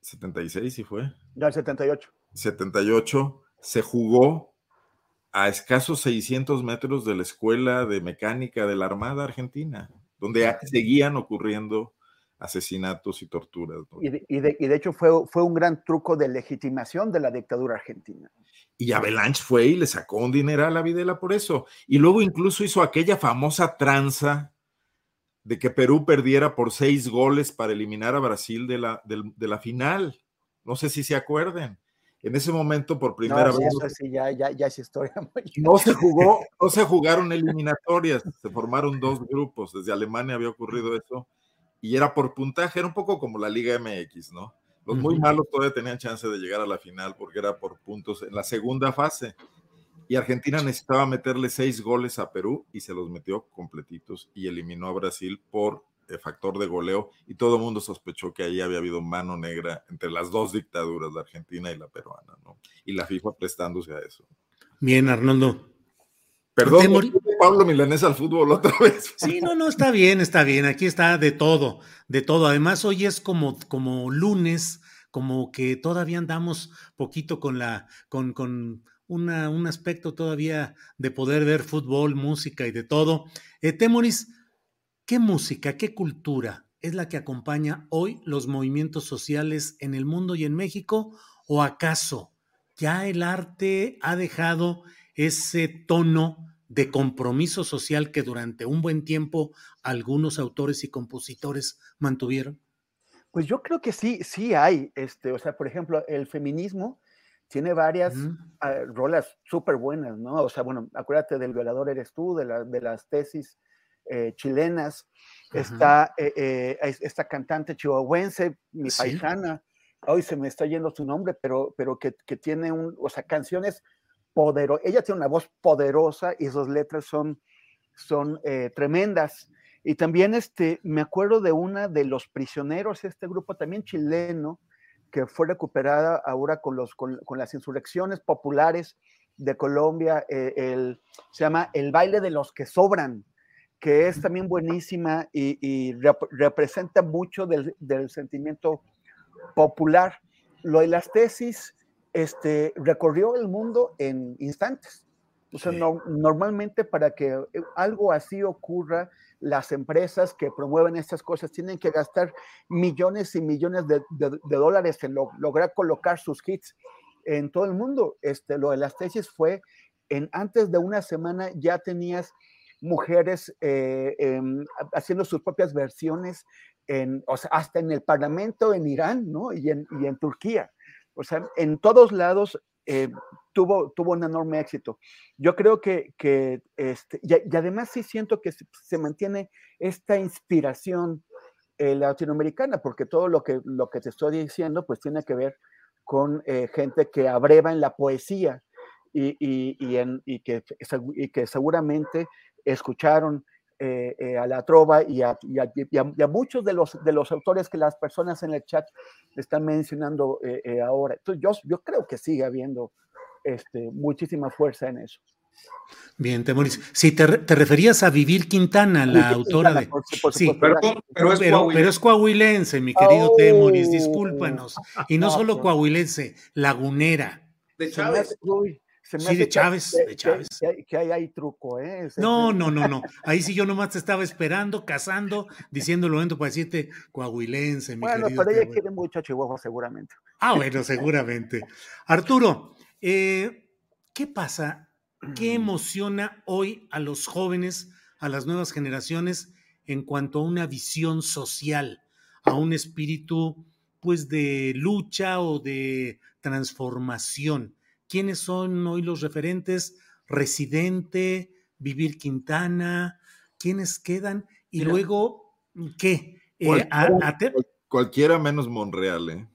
76 sí fue. Ya 78. 78 se jugó a escasos 600 metros de la escuela de mecánica de la Armada Argentina, donde seguían ocurriendo asesinatos y torturas. Y, de, y, de, hecho fue, fue un gran truco de legitimación de la dictadura argentina. Y Avalanche fue y le sacó un dinero a la Videla por eso. Y luego incluso hizo aquella famosa tranza de que Perú perdiera por seis goles para eliminar a Brasil de la, de, la final. No sé si se acuerden. En ese momento, por primera vez. sí, ya, ya, ya es historia. No se jugó, no se jugaron eliminatorias, se formaron dos grupos. Desde Alemania había ocurrido eso. Y era por puntaje, era un poco como la Liga MX, ¿no? Los muy malos todavía tenían chance de llegar a la final porque era por puntos en la segunda fase. Y Argentina necesitaba meterle seis goles a Perú y se los metió completitos y eliminó a Brasil por el factor de goleo. Y todo el mundo sospechó que ahí había habido mano negra entre las dos dictaduras, la argentina y la peruana, ¿no? Y la FIFA prestándose a eso. Bien, Arnoldo. Perdón, Pablo Milanés al fútbol otra vez. Sí, no, no, está bien, está bien. Aquí está de todo, de todo. Además, hoy es como, como lunes, como que todavía andamos poquito con la, con, con una, un aspecto todavía de poder ver fútbol, música y de todo. Eh, Temoris, ¿qué música, qué cultura es la que acompaña hoy los movimientos sociales en el mundo y en México? ¿O acaso ya el arte ha dejado ese tono de compromiso social que durante un buen tiempo algunos autores y compositores mantuvieron? Pues yo creo que sí, sí hay, este, o sea, por ejemplo, el feminismo tiene varias ah, rolas súper buenas, ¿no? O sea, bueno, acuérdate del violador eres tú, de, de las tesis eh, chilenas, está eh, eh, esta cantante chihuahuense, mi paisana, hoy se me está yendo su nombre, pero, pero que, que tiene un, o sea, canciones ella tiene una voz poderosa y sus letras son, son eh, tremendas. Y también este, me acuerdo de una de los prisioneros, este grupo también chileno, que fue recuperada ahora con, los, con, las insurrecciones populares de Colombia, eh, el, se llama El baile de los que sobran, que es también buenísima y, representa mucho del, del, sentimiento popular. Lo de las tesis, este, recorrió el mundo en instantes. O sea, no, normalmente para que eh, algo así ocurra, las empresas que promueven estas cosas tienen que gastar millones y millones de, dólares en lograr colocar sus hits en todo el mundo. Este, lo de las tesis fue, en, antes de una semana ya tenías mujeres eh, em, haciendo sus propias versiones, en, o sea, hasta en el Parlamento en Irán ¿no? y, en, y en Turquía. O sea, en todos lados eh, tuvo, tuvo un enorme éxito. Yo creo que, que este, y, además sí siento que se, mantiene esta inspiración eh, latinoamericana, porque todo lo que, lo que te estoy diciendo, pues tiene que ver con eh, gente que abreva en la poesía y, y, y, en, y que, que seguramente escucharon eh, eh, a la trova y a, muchos de los, de los autores que las personas en el chat están mencionando eh, ahora. Entonces yo, yo creo que sigue habiendo este, muchísima fuerza en eso. Bien, Temoris. Si te, te, referías a Vivir Quintana, la autora de. sí, pero, es coahuilense, mi querido Temoris, discúlpanos. Y no solo coahuilense, lagunera. De Chávez sí, de Chávez, que, de Chávez. Que, ahí hay truco, ¿eh? no, no, no, no. Ahí sí yo nomás te estaba esperando, cazando, diciéndolo momento para decirte coahuilense, mi Bueno, pero ella quiere mucho a Chihuahua, seguramente. Ah, bueno, seguramente. Arturo, eh, ¿qué pasa? ¿Qué emociona hoy a los jóvenes, a las nuevas generaciones, en cuanto a una visión social, a un espíritu, pues, de lucha o de transformación? Quiénes son hoy los referentes, Residente, Vivir Quintana, quiénes quedan y luego, ¿qué? Eh, cualquiera, menos Monreal, ¿eh?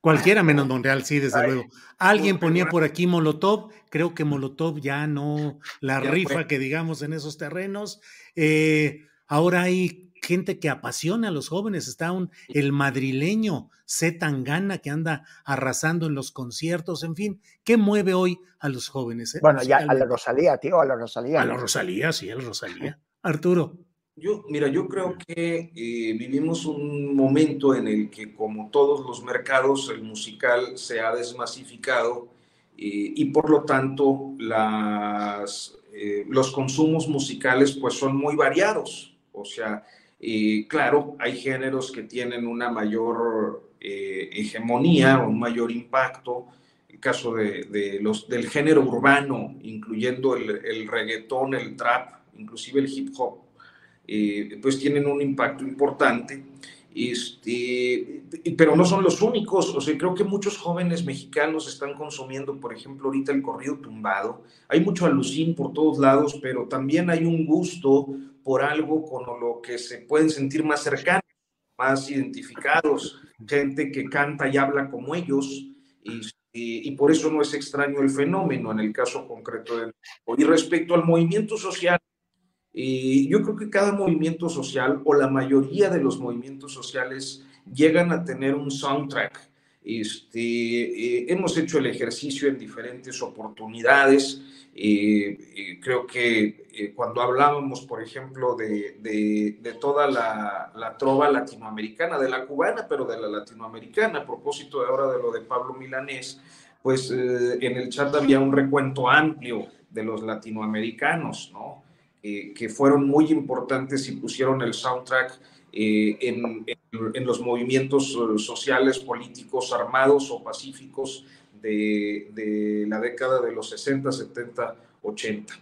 Cualquiera menos Monreal, sí, desde luego. Alguien ponía por aquí Molotov, creo que Molotov ya no la rifa que digamos en esos terrenos. Eh, ahora hay gente que apasiona a los jóvenes. Está un, el madrileño C. Tangana que anda arrasando en los conciertos, en fin. ¿Qué mueve hoy a los jóvenes? Eh? Bueno, ya a la Rosalía, tío, a la Rosalía. A la Rosalía, sí, a la Rosalía. Arturo. Yo, mira, yo creo que eh, vivimos un momento en el que, como todos los mercados, el musical se ha desmasificado eh, y por lo tanto las, los consumos musicales pues son muy variados. O sea, Y claro, hay géneros que tienen una mayor eh, hegemonía o un mayor impacto. El caso de, los, del género urbano, incluyendo el, el reggaetón, el trap, inclusive el hip hop, eh, pues tienen un impacto importante. Este, pero no son los únicos, o sea, creo que muchos jóvenes mexicanos están consumiendo, por ejemplo, ahorita el corrido tumbado. Hay mucho alucín por todos lados, pero también hay un gusto por algo con lo que se pueden sentir más cercanos, más identificados, gente que canta y habla como ellos, y, por eso no es extraño el fenómeno en el caso concreto del... Y respecto al movimiento social, y yo creo que cada movimiento social o la mayoría de los movimientos sociales llegan a tener un soundtrack. Este, eh, hemos hecho el ejercicio en diferentes oportunidades. Eh, creo que eh, cuando hablábamos, por ejemplo, de, de, toda la, la, trova latinoamericana, de la cubana, pero de la latinoamericana, a propósito de ahora de lo de Pablo Milanés, pues en el chat había un recuento amplio de los latinoamericanos, ¿no? Eh, que fueron muy importantes y pusieron el soundtrack eh, en, en, los movimientos eh, sociales, políticos, armados o pacíficos de, de la década de los 60, 70, 80.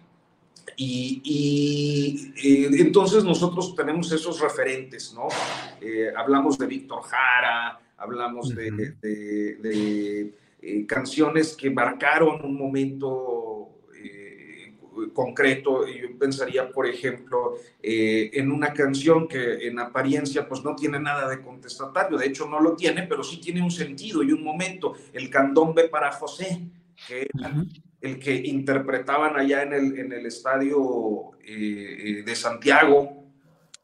Y, y entonces nosotros tenemos esos referentes, ¿no? hablamos de Víctor Jara, hablamos de, de, de canciones que marcaron un momento concreto. Yo pensaría, por ejemplo, eh, en una canción que en apariencia pues no tiene nada de contestatario, de hecho no lo tiene, pero sí tiene un sentido y un momento. El candombe para José, que era el que interpretaban allá en el, en el estadio eh, de Santiago,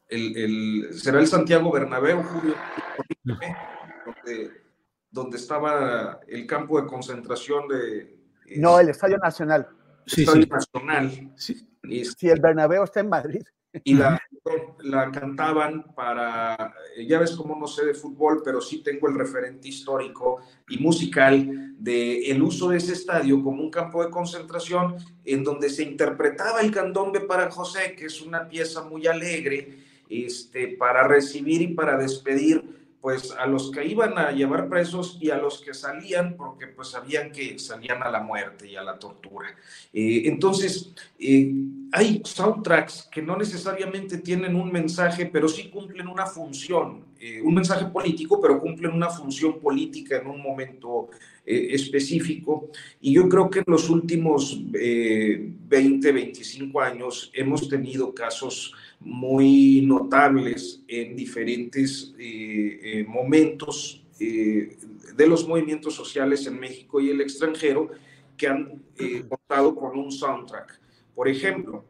el, será el Santiago Bernabéu, Julio, donde, donde estaba el campo de concentración de... No, el Estadio Nacional sí, sí. nacional. Sí. Este, el Bernabéu está en Madrid. Y la, la, cantaban para, ya ves cómo no sé de fútbol, pero sí tengo el referente histórico y musical de el uso de ese estadio como un campo de concentración en donde se interpretaba el candombe para José, que es una pieza muy alegre, este, para recibir y para despedir pues a los que iban a llevar presos y a los que salían porque pues sabían que salían a la muerte y a la tortura. Eh, entonces, eh, hay soundtracks que no necesariamente tienen un mensaje, pero sí cumplen una función, eh, un mensaje político, pero cumplen una función política en un momento específico. Y yo creo que en los últimos 20, 25 años hemos tenido casos muy notables en diferentes eh, eh, momentos eh, de los movimientos sociales en México y el extranjero que han contado con un soundtrack. Por ejemplo,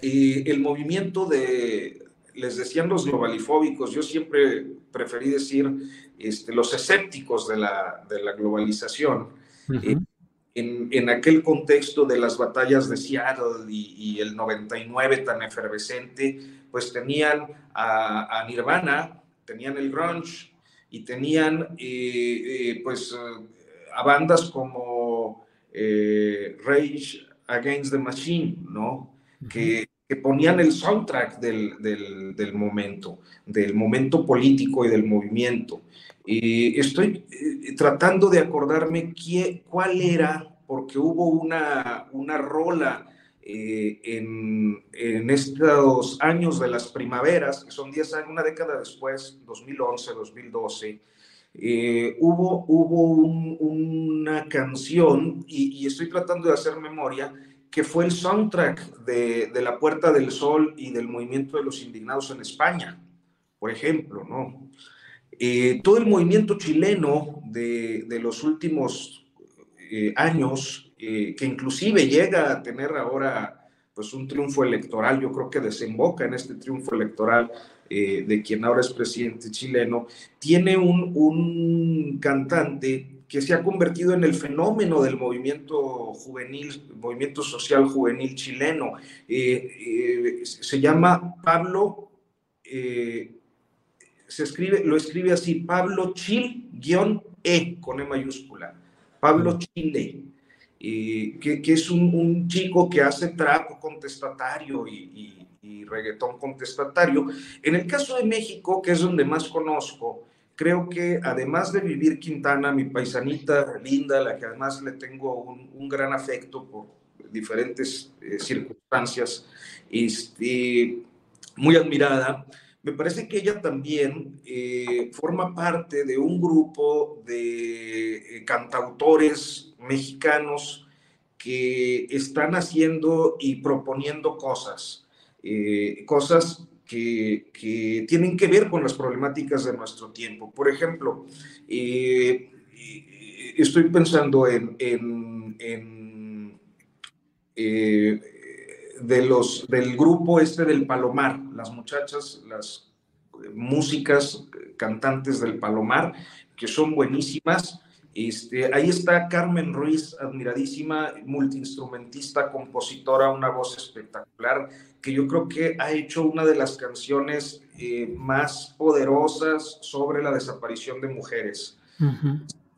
el movimiento de, les decían los globalifóbicos, yo siempre preferí decir este, los escépticos de la, de la globalización en, aquel contexto de las batallas de Seattle y, el 99 tan efervescente, pues tenían a, Nirvana, tenían el grunge y tenían eh, eh, pues a bandas como eh, Rage Against the Machine, ¿no? que, ponían el soundtrack del, del, del, momento, del momento político y del movimiento. Eh, estoy eh, tratando de acordarme cuál era, porque hubo una, una rola eh, en, en, estos años de las primaveras, que son 10 años, una década después, 2011, 2012, hubo, hubo una canción, y, estoy tratando de hacer memoria, que fue el soundtrack de, de, La Puerta del Sol y del movimiento de los indignados en España, por ejemplo, ¿no? Eh, todo el movimiento chileno de, los últimos eh, años, eh, que inclusive llega a tener ahora pues un triunfo electoral, yo creo que desemboca en este triunfo electoral de quien ahora es presidente chileno, tiene un, un cantante que se ha convertido en el fenómeno del movimiento juvenil, movimiento social juvenil chileno. se llama Pablo se escribe, lo escribe así, Pablo Chil, guion E, con E mayúscula, Pablo Chile. que, que, es un, un, chico que hace trap contestatario y, y, y, reggaetón contestatario. En el caso de México, que es donde más conozco, creo que además de vivir Quintana, mi paisanita linda, la que además le tengo un, un gran afecto por diferentes eh, circunstancias, este, muy admirada, me parece que ella también eh, forma parte de un grupo de eh, cantautores mexicanos que están haciendo y proponiendo cosas, eh, cosas que, tienen que ver con las problemáticas de nuestro tiempo. Por ejemplo, estoy pensando en, en, de los, del grupo este del Palomar, las muchachas, las músicas, cantantes del Palomar, que son buenísimas. Este, ahí está Carmen Ruiz, admiradísima, multiinstrumentista, compositora, una voz espectacular, que yo creo que ha hecho una de las canciones eh, más poderosas sobre la desaparición de mujeres.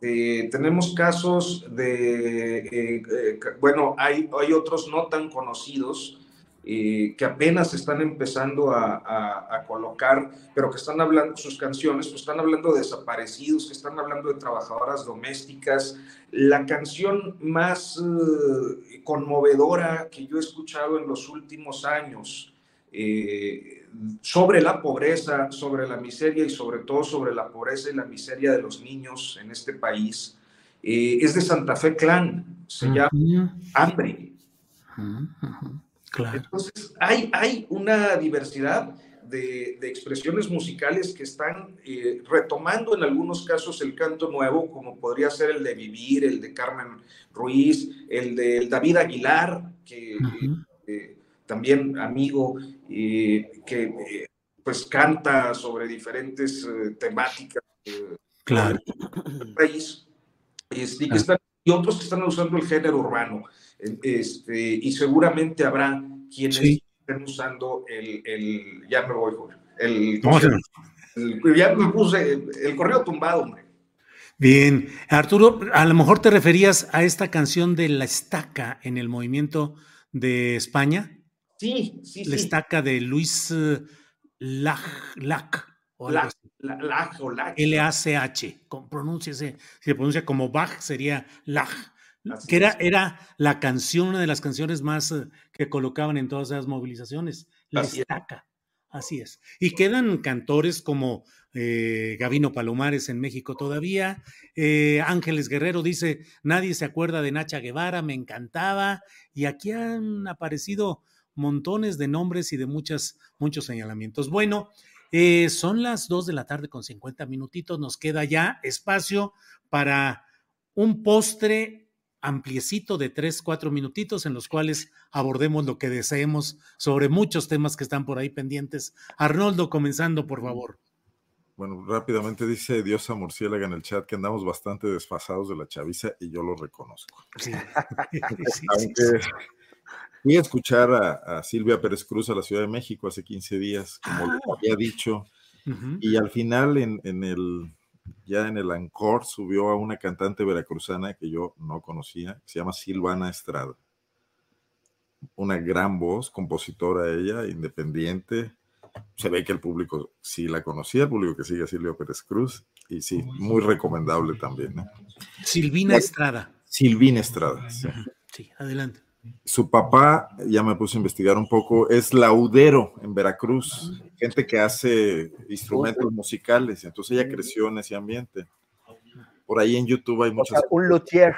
Eh, tenemos casos de, eh, eh, bueno, hay, hay otros no tan conocidos, que apenas están empezando a, a, colocar, pero que están hablando, sus canciones, pues están hablando de desaparecidos, que están hablando de trabajadoras domésticas. La canción más conmovedora que yo he escuchado en los últimos años eh, sobre la pobreza, sobre la miseria y sobre todo sobre la pobreza y la miseria de los niños en este país, eh, es de Santa Fe Clan, se uh -huh. llama Hambre. Uh -huh. Claro. Entonces, hay, hay una diversidad de, de, expresiones musicales que están eh, retomando en algunos casos el canto nuevo, como podría ser el de Vivir, el de Carmen Ruiz, el de David Aguilar, que uh -huh. eh, también amigo, eh, que pues canta sobre diferentes temáticas claro. del país, este, y, que están, y otros que están usando el género urbano. Este, y seguramente habrá quienes sí. estén usando el, el, ya me voy, el, el, el, ya me puse el correo tumbado, hombre. Bien, Arturo, a lo mejor te referías a esta canción de La Estaca en el movimiento de España. Sí, sí, La sí. Estaca de Luis uh, Lach, Lach o Lach, Lach o Lach. L-A-C-H, si se pronuncia como Bach sería Lach Así que era, era la canción, una de las canciones más uh, que colocaban en todas esas movilizaciones, la Así estaca. Es. Así es. Y quedan cantores como eh, Gavino Palomares en México todavía. Eh, Ángeles Guerrero dice, nadie se acuerda de Nacha Guevara, me encantaba. Y aquí han aparecido montones de nombres y de muchas, muchos señalamientos. Bueno, eh, son las dos de la tarde con 50 minutitos. Nos queda ya espacio para un postre ampliecito de tres, cuatro minutitos en los cuales abordemos lo que deseemos sobre muchos temas que están por ahí pendientes. Arnoldo, comenzando, por favor. Bueno, rápidamente dice Diosa Murciélaga en el chat que andamos bastante desfasados de la chaviza y yo lo reconozco. Sí. sí, fui a escuchar a, a, Silvia Pérez Cruz a la Ciudad de México hace 15 días, como ah. lo había dicho, uh -huh. y al final en, en el ya en el Ancor subió a una cantante veracruzana que yo no conocía, que se llama Silvana Estrada. Una gran voz, compositora ella, independiente. Se ve que el público sí la conocía, el público que sigue a Silvia Pérez Cruz, y sí, muy recomendable también. ¿eh? Silvina Estrada. Silvina Estrada, sí. Sí, adelante. Su papá, ya me puse a investigar un poco, es laudero en Veracruz, gente que hace instrumentos musicales, entonces ella creció en ese ambiente. Por ahí en YouTube hay muchas... O sea, un luthier.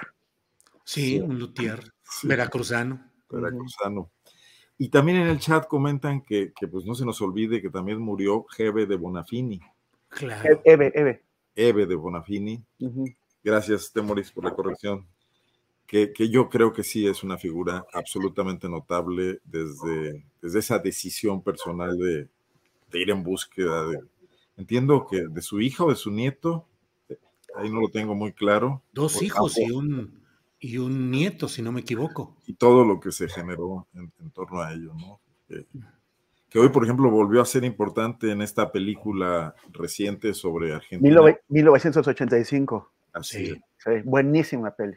Sí, un luthier, sí. veracruzano. Veracruzano. Y también en el chat comentan que, que, pues no se nos olvide que también murió Jeve de Bonafini. Claro. Eve, Eve. Eve de Bonafini. Uh -huh. Gracias, Temoris, por la corrección que, que, yo creo que sí es una figura absolutamente notable desde, desde esa decisión personal de, de, ir en búsqueda de, entiendo que de su hijo, de su nieto, ahí no lo tengo muy claro. Dos hijos y un, y un nieto, si no me equivoco. Y todo lo que se generó en, en torno a ello, ¿no? Que, que, hoy, por ejemplo, volvió a ser importante en esta película reciente sobre Argentina. 1985. Así sí. sí. Buenísima peli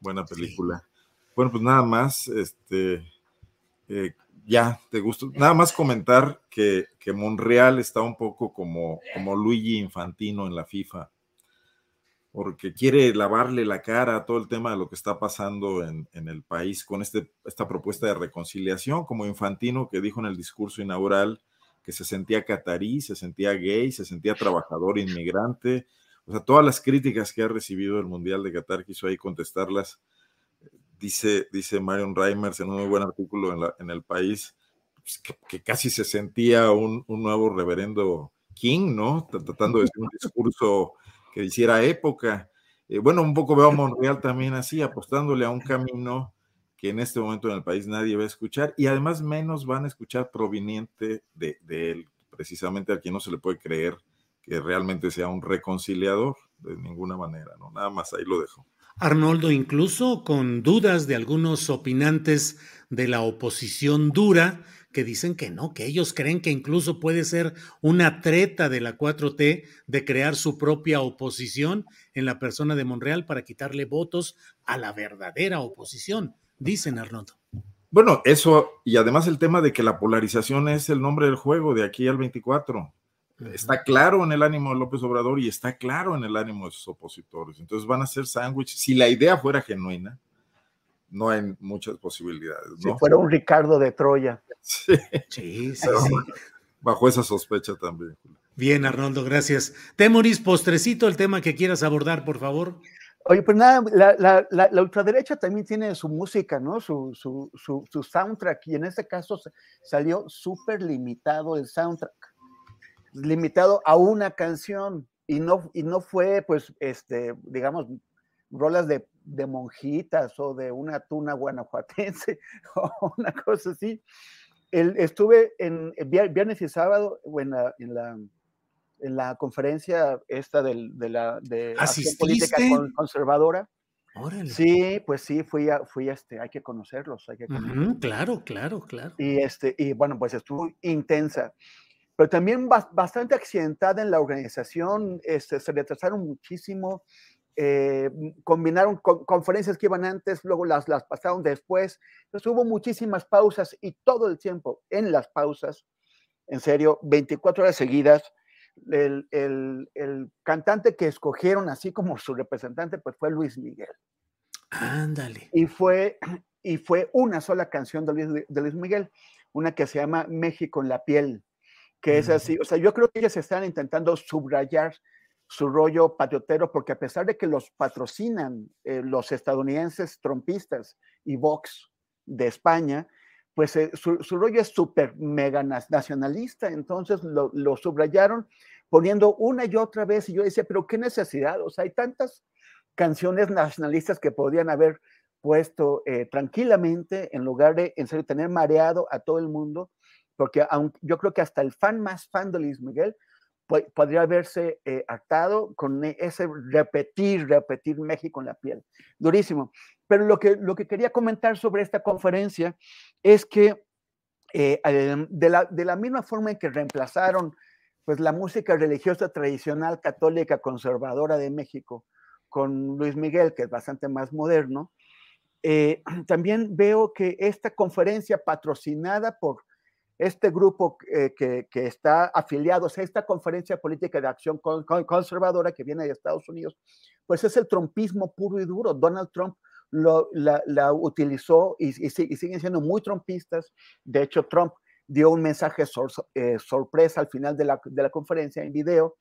buena película. Bueno, pues nada más, este, eh, ya, te gusto. Nada más comentar que, que, Monreal está un poco como, como Luigi Infantino en la FIFA, porque quiere lavarle la cara a todo el tema de lo que está pasando en, en el país con este, esta propuesta de reconciliación, como Infantino que dijo en el discurso inaugural que se sentía catarí, se sentía gay, se sentía trabajador inmigrante. O sea, todas las críticas que ha recibido el Mundial de Qatar quiso ahí contestarlas dice, dice Marion Reimers en un muy buen artículo en, la, en el país, pues, que, que, casi se sentía un, un, nuevo reverendo King, ¿no? Tratando de hacer un discurso que hiciera época. Eh, bueno, un poco veo a Monreal también así, apostándole a un camino que en este momento en el país nadie va a escuchar y además menos van a escuchar proveniente de, de él, precisamente a quien no se le puede creer que realmente sea un reconciliador de ninguna manera, ¿no? Nada más ahí lo dejo. Arnoldo, incluso con dudas de algunos opinantes de la oposición dura que dicen que no, que ellos creen que incluso puede ser una treta de la 4T de crear su propia oposición en la persona de Monreal para quitarle votos a la verdadera oposición, dicen Arnoldo. Bueno, eso, y además el tema de que la polarización es el nombre del juego de aquí al 24. Está claro en el ánimo de López Obrador y está claro en el ánimo de sus opositores. Entonces van a ser sándwiches. Si la idea fuera genuina, no hay muchas posibilidades. ¿no? Si fuera un Ricardo de Troya. Sí, sí, sí, sí. Bajo esa sospecha también. Bien, Arnoldo, gracias. Temoris, postrecito, el tema que quieras abordar, por favor. Oye, pues nada, la, la, la, la, ultraderecha también tiene su música, ¿no? Su, su, su, su soundtrack, y en este caso salió súper limitado el soundtrack limitado a una canción y no, y no fue, pues, este, digamos, rolas de, de monjitas o de una tuna guanajuatense o una cosa así. El, estuve en viernes y sábado en la, en la, en la conferencia esta del, de la de acción política conservadora. Órale. Sí, pues sí, fui a, fui a este, hay que conocerlos, hay que conocerlos. Uh -huh, claro, claro, claro. Y este, y bueno, pues estuvo intensa pero también bastante accidentada en la organización, este, se retrasaron muchísimo, eh, combinaron con, conferencias que iban antes, luego las, las pasaron después, entonces hubo muchísimas pausas y todo el tiempo en las pausas, en serio, 24 horas seguidas, el, el, el cantante que escogieron así como su representante, pues fue Luis Miguel. Ándale. Y fue, y fue una sola canción de Luis, de Luis Miguel, una que se llama México en la piel que es así, o sea, yo creo que ellos están intentando subrayar su rollo patriotero, porque a pesar de que los patrocinan eh, los estadounidenses trompistas y Vox de España, pues eh, su, su, rollo es súper mega nacionalista, entonces lo, lo, subrayaron poniendo una y otra vez, y yo decía, pero qué necesidad, o sea, hay tantas canciones nacionalistas que podrían haber puesto eh, tranquilamente en lugar de, en serio, tener mareado a todo el mundo porque aunque, yo creo que hasta el fan más fan de Luis Miguel po podría haberse eh, con ese repetir, repetir México en la piel. Durísimo. Pero lo que, lo que quería comentar sobre esta conferencia es que eh, de, la, de la misma forma en que reemplazaron pues, la música religiosa tradicional católica conservadora de México con Luis Miguel, que es bastante más moderno, eh, también veo que esta conferencia patrocinada por este grupo eh, que, que, está afiliado a esta conferencia política de acción conservadora que viene de Estados Unidos, pues es el trumpismo puro y duro. Donald Trump lo, la, la utilizó y, y, y, siguen siendo muy trumpistas. De hecho, Trump dio un mensaje sor, eh, sorpresa al final de la, de la, conferencia en video.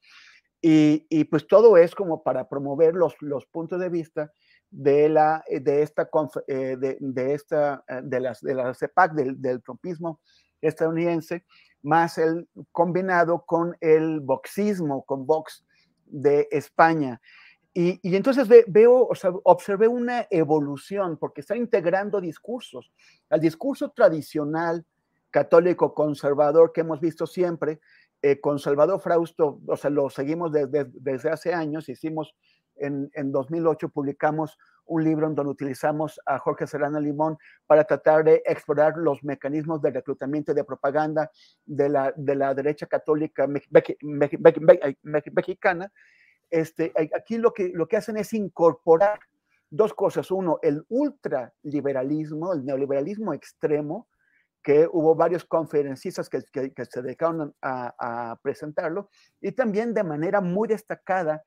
Y, y, pues todo es como para promover los, los puntos de vista de, la, de esta, eh, de, de, esta, de, las, de la CEPAC, del, del trumpismo estadounidense, más el combinado con el boxismo, con box de España. Y, y entonces ve, veo, o sea, observé una evolución porque está integrando discursos. Al discurso tradicional católico conservador que hemos visto siempre, eh, con Salvador Frausto, o sea, lo seguimos desde, desde hace años, hicimos en, en 2008, publicamos un libro en donde utilizamos a Jorge Serrano Limón para tratar de explorar los mecanismos de reclutamiento y de propaganda de la, de la derecha católica me, me, me, mexicana. Este, aquí lo que, lo que hacen es incorporar dos cosas. Uno, el ultraliberalismo, el neoliberalismo extremo, que hubo varios conferencistas que, se dedicaron a, presentarlo, y también de manera muy destacada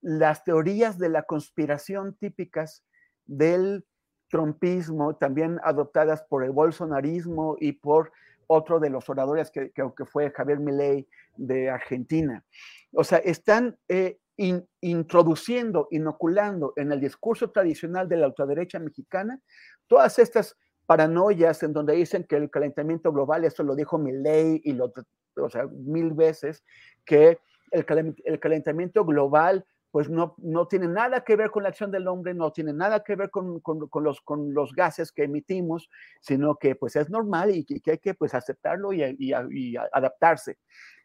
las teorías de la conspiración típicas del trumpismo, también adoptadas por el bolsonarismo y por otro de los oradores que, que, fue Javier Milei de Argentina. O sea, están eh, introduciendo, inoculando en el discurso tradicional de la ultraderecha mexicana todas estas paranoias en donde dicen que el calentamiento global, esto lo dijo Milley y lo, o sea, mil veces, que el, calentamiento global pues no, no tiene nada que ver con la acción del hombre, no tiene nada que ver con, los, con los gases que emitimos, sino que pues es normal y que, hay que pues aceptarlo y, adaptarse.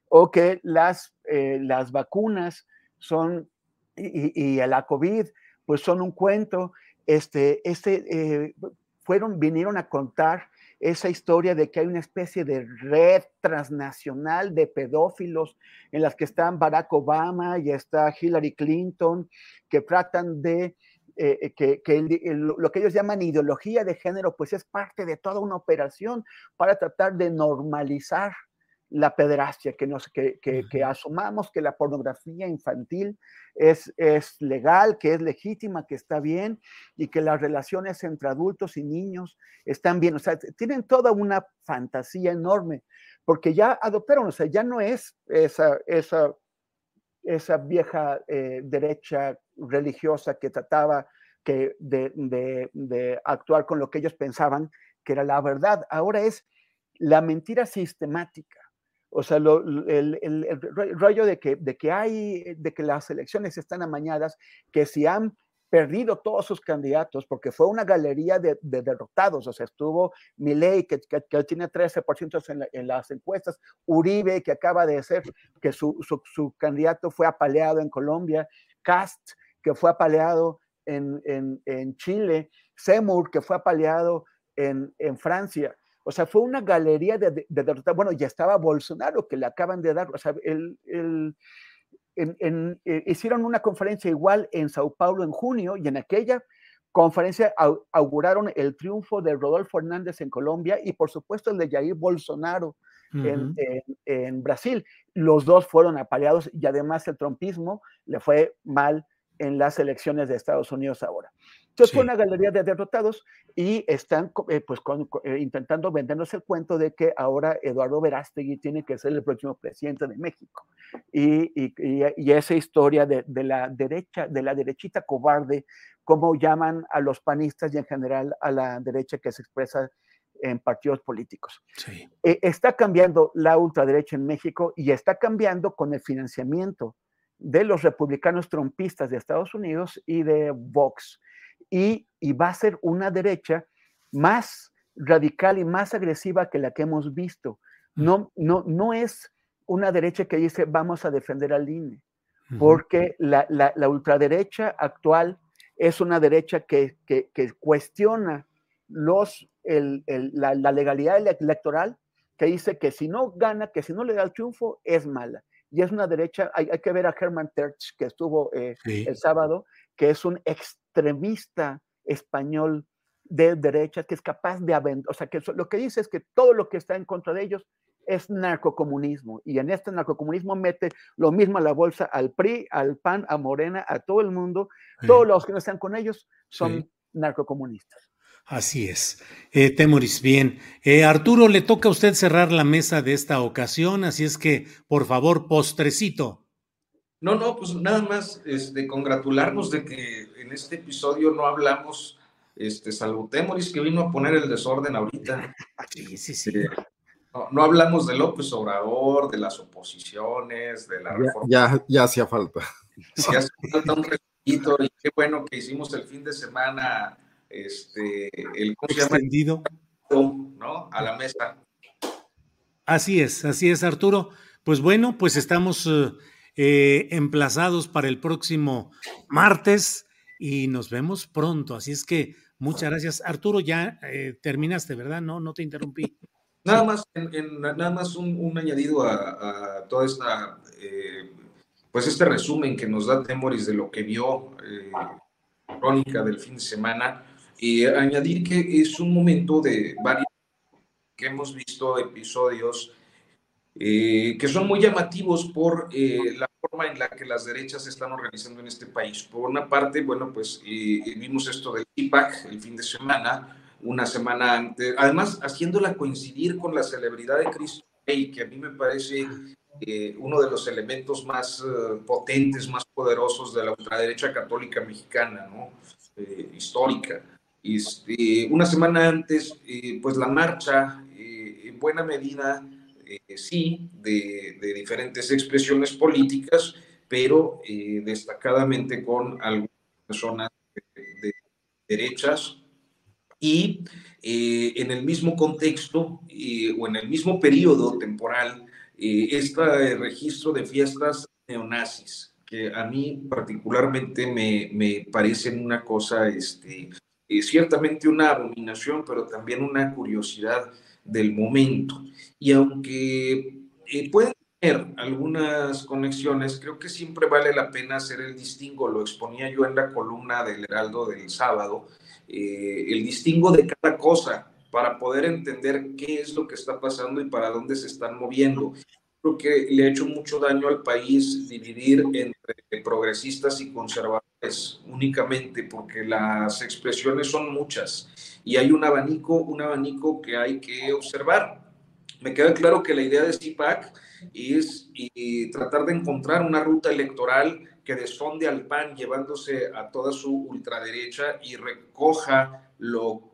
O que las, eh, las vacunas son, y, y, la COVID, pues son un cuento. Este, este, eh, fueron, vinieron a contar esa historia de que hay una especie de red transnacional de pedófilos en las que están Barack Obama y está Hillary Clinton, que tratan de eh, que, lo que ellos llaman ideología de género, pues es parte de toda una operación para tratar de normalizar la pederastia, que, nos, que, que, asumamos que la pornografía infantil es, es legal, que es legítima, que está bien y que las relaciones entre adultos y niños están bien. O sea, tienen toda una fantasía enorme, porque ya adoptaron, o sea, ya no es esa, esa, esa vieja eh, derecha religiosa que trataba que de, de, de actuar con lo que ellos pensaban que era la verdad. Ahora es la mentira sistemática o sea, el, rollo de que, de que hay, de que las elecciones están amañadas, que si han perdido todos sus candidatos, porque fue una galería de, derrotados, o sea, estuvo Milei, que, que, tiene 13% en, en, las encuestas, Uribe, que acaba de ser, que su, su, candidato fue apaleado en Colombia, Cast, que fue apaleado en, en, en Chile, Seymour, que fue apaleado en Francia. O sea, fue una galería de, de, Bueno, ya estaba Bolsonaro, que le acaban de dar, o sea, el, el, en, eh, hicieron una conferencia igual en Sao Paulo en junio y en aquella conferencia auguraron el triunfo de Rodolfo Hernández en Colombia y por supuesto el de Jair Bolsonaro en, en, Brasil. Los dos fueron apaleados y además el trompismo le fue mal en las elecciones de Estados Unidos ahora. Entonces fue una galería de derrotados y están eh, pues, eh, intentando vendernos el cuento de que ahora Eduardo Verástegui tiene que ser el próximo presidente de México. Y, y, esa historia de, de, la derecha, de la derechita cobarde, como llaman a los panistas y en general a la derecha que se expresa en partidos políticos. Sí. Eh, está cambiando la ultraderecha en México y está cambiando con el financiamiento de los republicanos trompistas de Estados Unidos y de Vox y, va a ser una derecha más radical y más agresiva que la que hemos visto. Mm. No, no, no es una derecha que dice vamos a defender al INE, porque la, la, ultraderecha actual es una derecha que, que, cuestiona los, el, la, legalidad electoral, que dice que si no gana, que si no le da el triunfo, es mala. Y es una derecha, hay, que ver a Herman Terch, que estuvo eh, el sábado, que es un extremista español de derecha que es capaz de aventar, o sea, que lo que dice es que todo lo que está en contra de ellos es narcocomunismo y en este narcocomunismo mete lo mismo a la bolsa al PRI, al PAN, a Morena, a todo el mundo, todos los que no están con ellos son narcocomunistas. Así es. Eh, Temoris, bien. Eh, Arturo, le toca a usted cerrar la mesa de esta ocasión, así es que, por favor, postrecito. No, no, pues nada más este, congratularnos de que en este episodio no hablamos, este, salvo Temoris que vino a poner el desorden ahorita. Sí, sí, sí. No, hablamos de López Obrador, de las oposiciones, de la reforma. Ya, ya hacía falta. Ya hacía falta un respiro y qué bueno que hicimos el fin de semana este, el extendido, ¿no? A la mesa. Así es, así es, Arturo. Pues bueno, pues estamos eh, eh, emplazados para el próximo martes y nos vemos pronto. Así es que muchas gracias. Arturo, ya eh, terminaste, ¿verdad? No, no te interrumpí. Nada más, nada más un, añadido a, toda esta, eh, pues este resumen que nos da Temoris de lo que vio crónica del fin de semana, y añadir que es un momento de varios que hemos visto episodios eh, que son muy llamativos por eh, la forma en la que las derechas se están organizando en este país. Por una parte, bueno, pues eh, vimos esto del IPAC el fin de semana, una semana antes, además haciéndola coincidir con la celebridad de Cristo Rey, que a mí me parece uno de los elementos más potentes, más poderosos de la ultraderecha católica mexicana, ¿no? histórica. Este, una semana antes, pues la marcha, en buena medida, eh, sí, de, diferentes expresiones políticas, pero eh, destacadamente con algunas personas de, derechas y eh, en el mismo contexto o en el mismo periodo temporal, este registro de fiestas neonazis, que a mí particularmente me, me parecen una cosa, este, ciertamente una abominación, pero también una curiosidad del momento. Y aunque eh, pueden tener algunas conexiones, creo que siempre vale la pena hacer el distingo, lo exponía yo en la columna del Heraldo del sábado, eh, el distingo de cada cosa para poder entender qué es lo que está pasando y para dónde se están moviendo. Creo que le ha hecho mucho daño al país dividir entre progresistas y conservadores únicamente, porque las expresiones son muchas y hay un abanico, un abanico que hay que observar. Me queda claro que la idea de CIPAC es tratar de encontrar una ruta electoral que desfonde al PAN llevándose a toda su ultraderecha y recoja lo,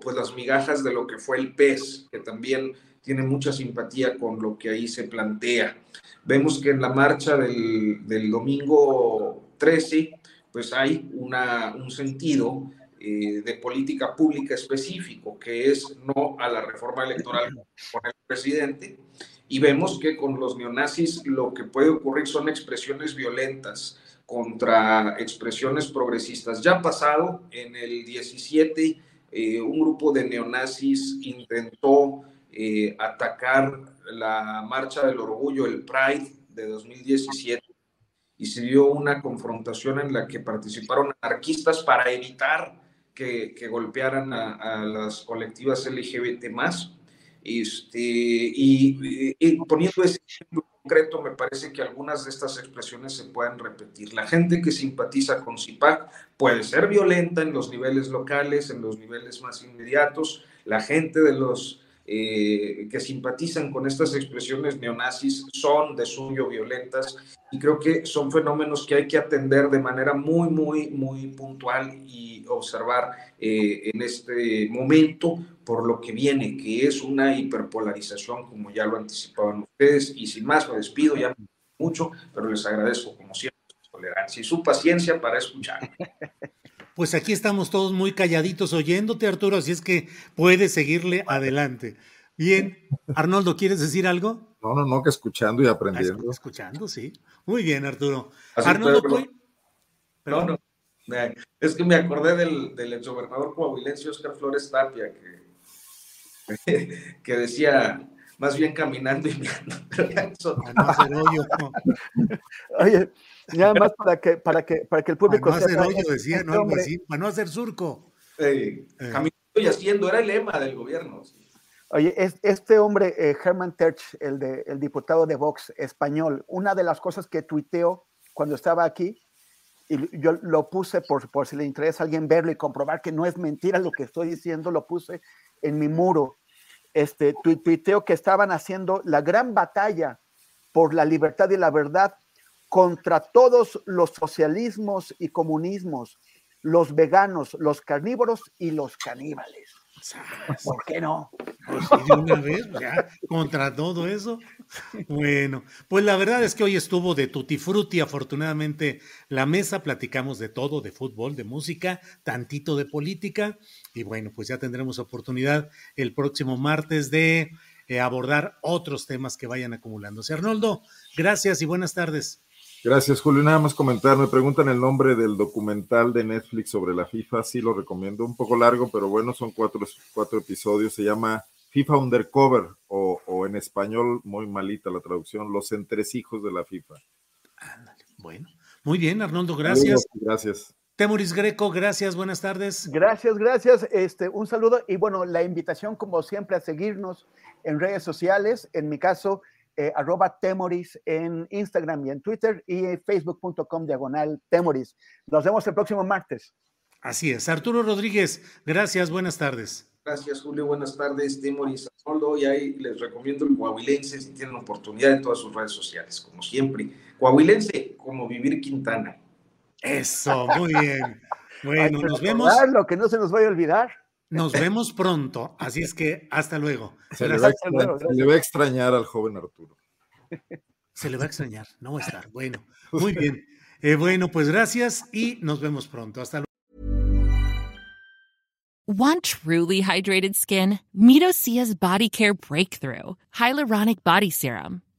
pues las migajas de lo que fue el PES, que también tiene mucha simpatía con lo que ahí se plantea. Vemos que en la marcha del, del domingo 13, pues hay una, un sentido eh, de política pública específico, que es no a la reforma electoral con el presidente. Y vemos que con los neonazis lo que puede ocurrir son expresiones violentas contra expresiones progresistas. Ya pasado, en el 17, eh, un grupo de neonazis intentó eh, atacar la Marcha del Orgullo, el Pride de 2017, y se dio una confrontación en la que participaron anarquistas para evitar que, golpearan a, las colectivas LGBT más. Este, y, poniendo ese ejemplo concreto, me parece que algunas de estas expresiones se pueden repetir. La gente que simpatiza con CIPAC puede ser violenta en los niveles locales, en los niveles más inmediatos. La gente de los eh, que simpatizan con estas expresiones neonazis son de suyo violentas y creo que son fenómenos que hay que atender de manera muy, muy, muy puntual y observar eh, en este momento por lo que viene, que es una hiperpolarización, como ya lo anticipaban ustedes, y sin más me despido, ya mucho, pero les agradezco como siempre su tolerancia y su paciencia para escuchar. Pues aquí estamos todos muy calladitos oyéndote, Arturo, así es que puedes seguirle adelante. Bien, Arnoldo, ¿quieres decir algo? No, no, no, que escuchando y ah, aprendiendo. escuchando, sí. Muy bien, Arturo. Arnoldo, No, no. Es que me acordé del, del exgobernador coahuilense Oscar Flores Tapia, que, que decía, más bien caminando y mirando. Oye, nada más para que, para que, para que el público para no hacer hoyo, decía, este ¿no? para no hacer surco. Eh. Caminando y haciendo, era el lema del gobierno. Oye, este hombre, eh, Herman Terch, el, de, el diputado de Vox español, una de las cosas que tuiteó cuando estaba aquí, y yo lo puse por, por si le interesa a alguien verlo y comprobar que no es mentira lo que estoy diciendo, lo puse en mi muro. Este, tuiteo que estaban haciendo la gran batalla por la libertad y la verdad contra todos los socialismos y comunismos, los veganos, los carnívoros y los caníbales. ¿Por qué no? Pues de una vez, ya, contra todo eso. Bueno, pues la verdad es que hoy estuvo de tutti frutti, afortunadamente la mesa, platicamos de todo, de fútbol, de música, tantito de política, y bueno, pues ya tendremos oportunidad el próximo martes de eh, abordar otros temas que vayan acumulándose. Arnoldo, gracias y buenas tardes. Gracias, Julio. Nada más comentar, me preguntan el nombre del documental de Netflix sobre la FIFA, sí lo recomiendo, un poco largo, pero bueno, son cuatro, cuatro episodios, se llama FIFA Undercover o, o en español, muy malita la traducción, Los entresijos de la FIFA. Ándale, bueno. Muy bien, Arnoldo, gracias. Gracias. Temuris Greco, gracias, buenas tardes. Gracias, gracias. Este, un saludo y bueno, la invitación como siempre a seguirnos en redes sociales, en mi caso, eh, arroba Temoris en Instagram y en Twitter y facebook.com diagonal Temoris. Nos vemos el próximo martes. Así es. Arturo Rodríguez, gracias, buenas tardes. Gracias, Julio. Buenas tardes, Temoris Azoldo. Y ahí les recomiendo el Coahuilense si tienen oportunidad en todas sus redes sociales, como siempre. Coahuilense, como vivir Quintana. Eso, muy bien. Bueno, nos vemos. Lo que no se nos vaya a olvidar. Nos vemos pronto, así es que hasta luego. Se le, va a extrañar al joven Arturo. Se le va a extrañar, no va a estar. Bueno, muy bien. Eh, bueno, pues gracias y nos vemos pronto. Hasta luego. Want truly hydrated skin? Midosia's Body Care Breakthrough Hyaluronic Body Serum.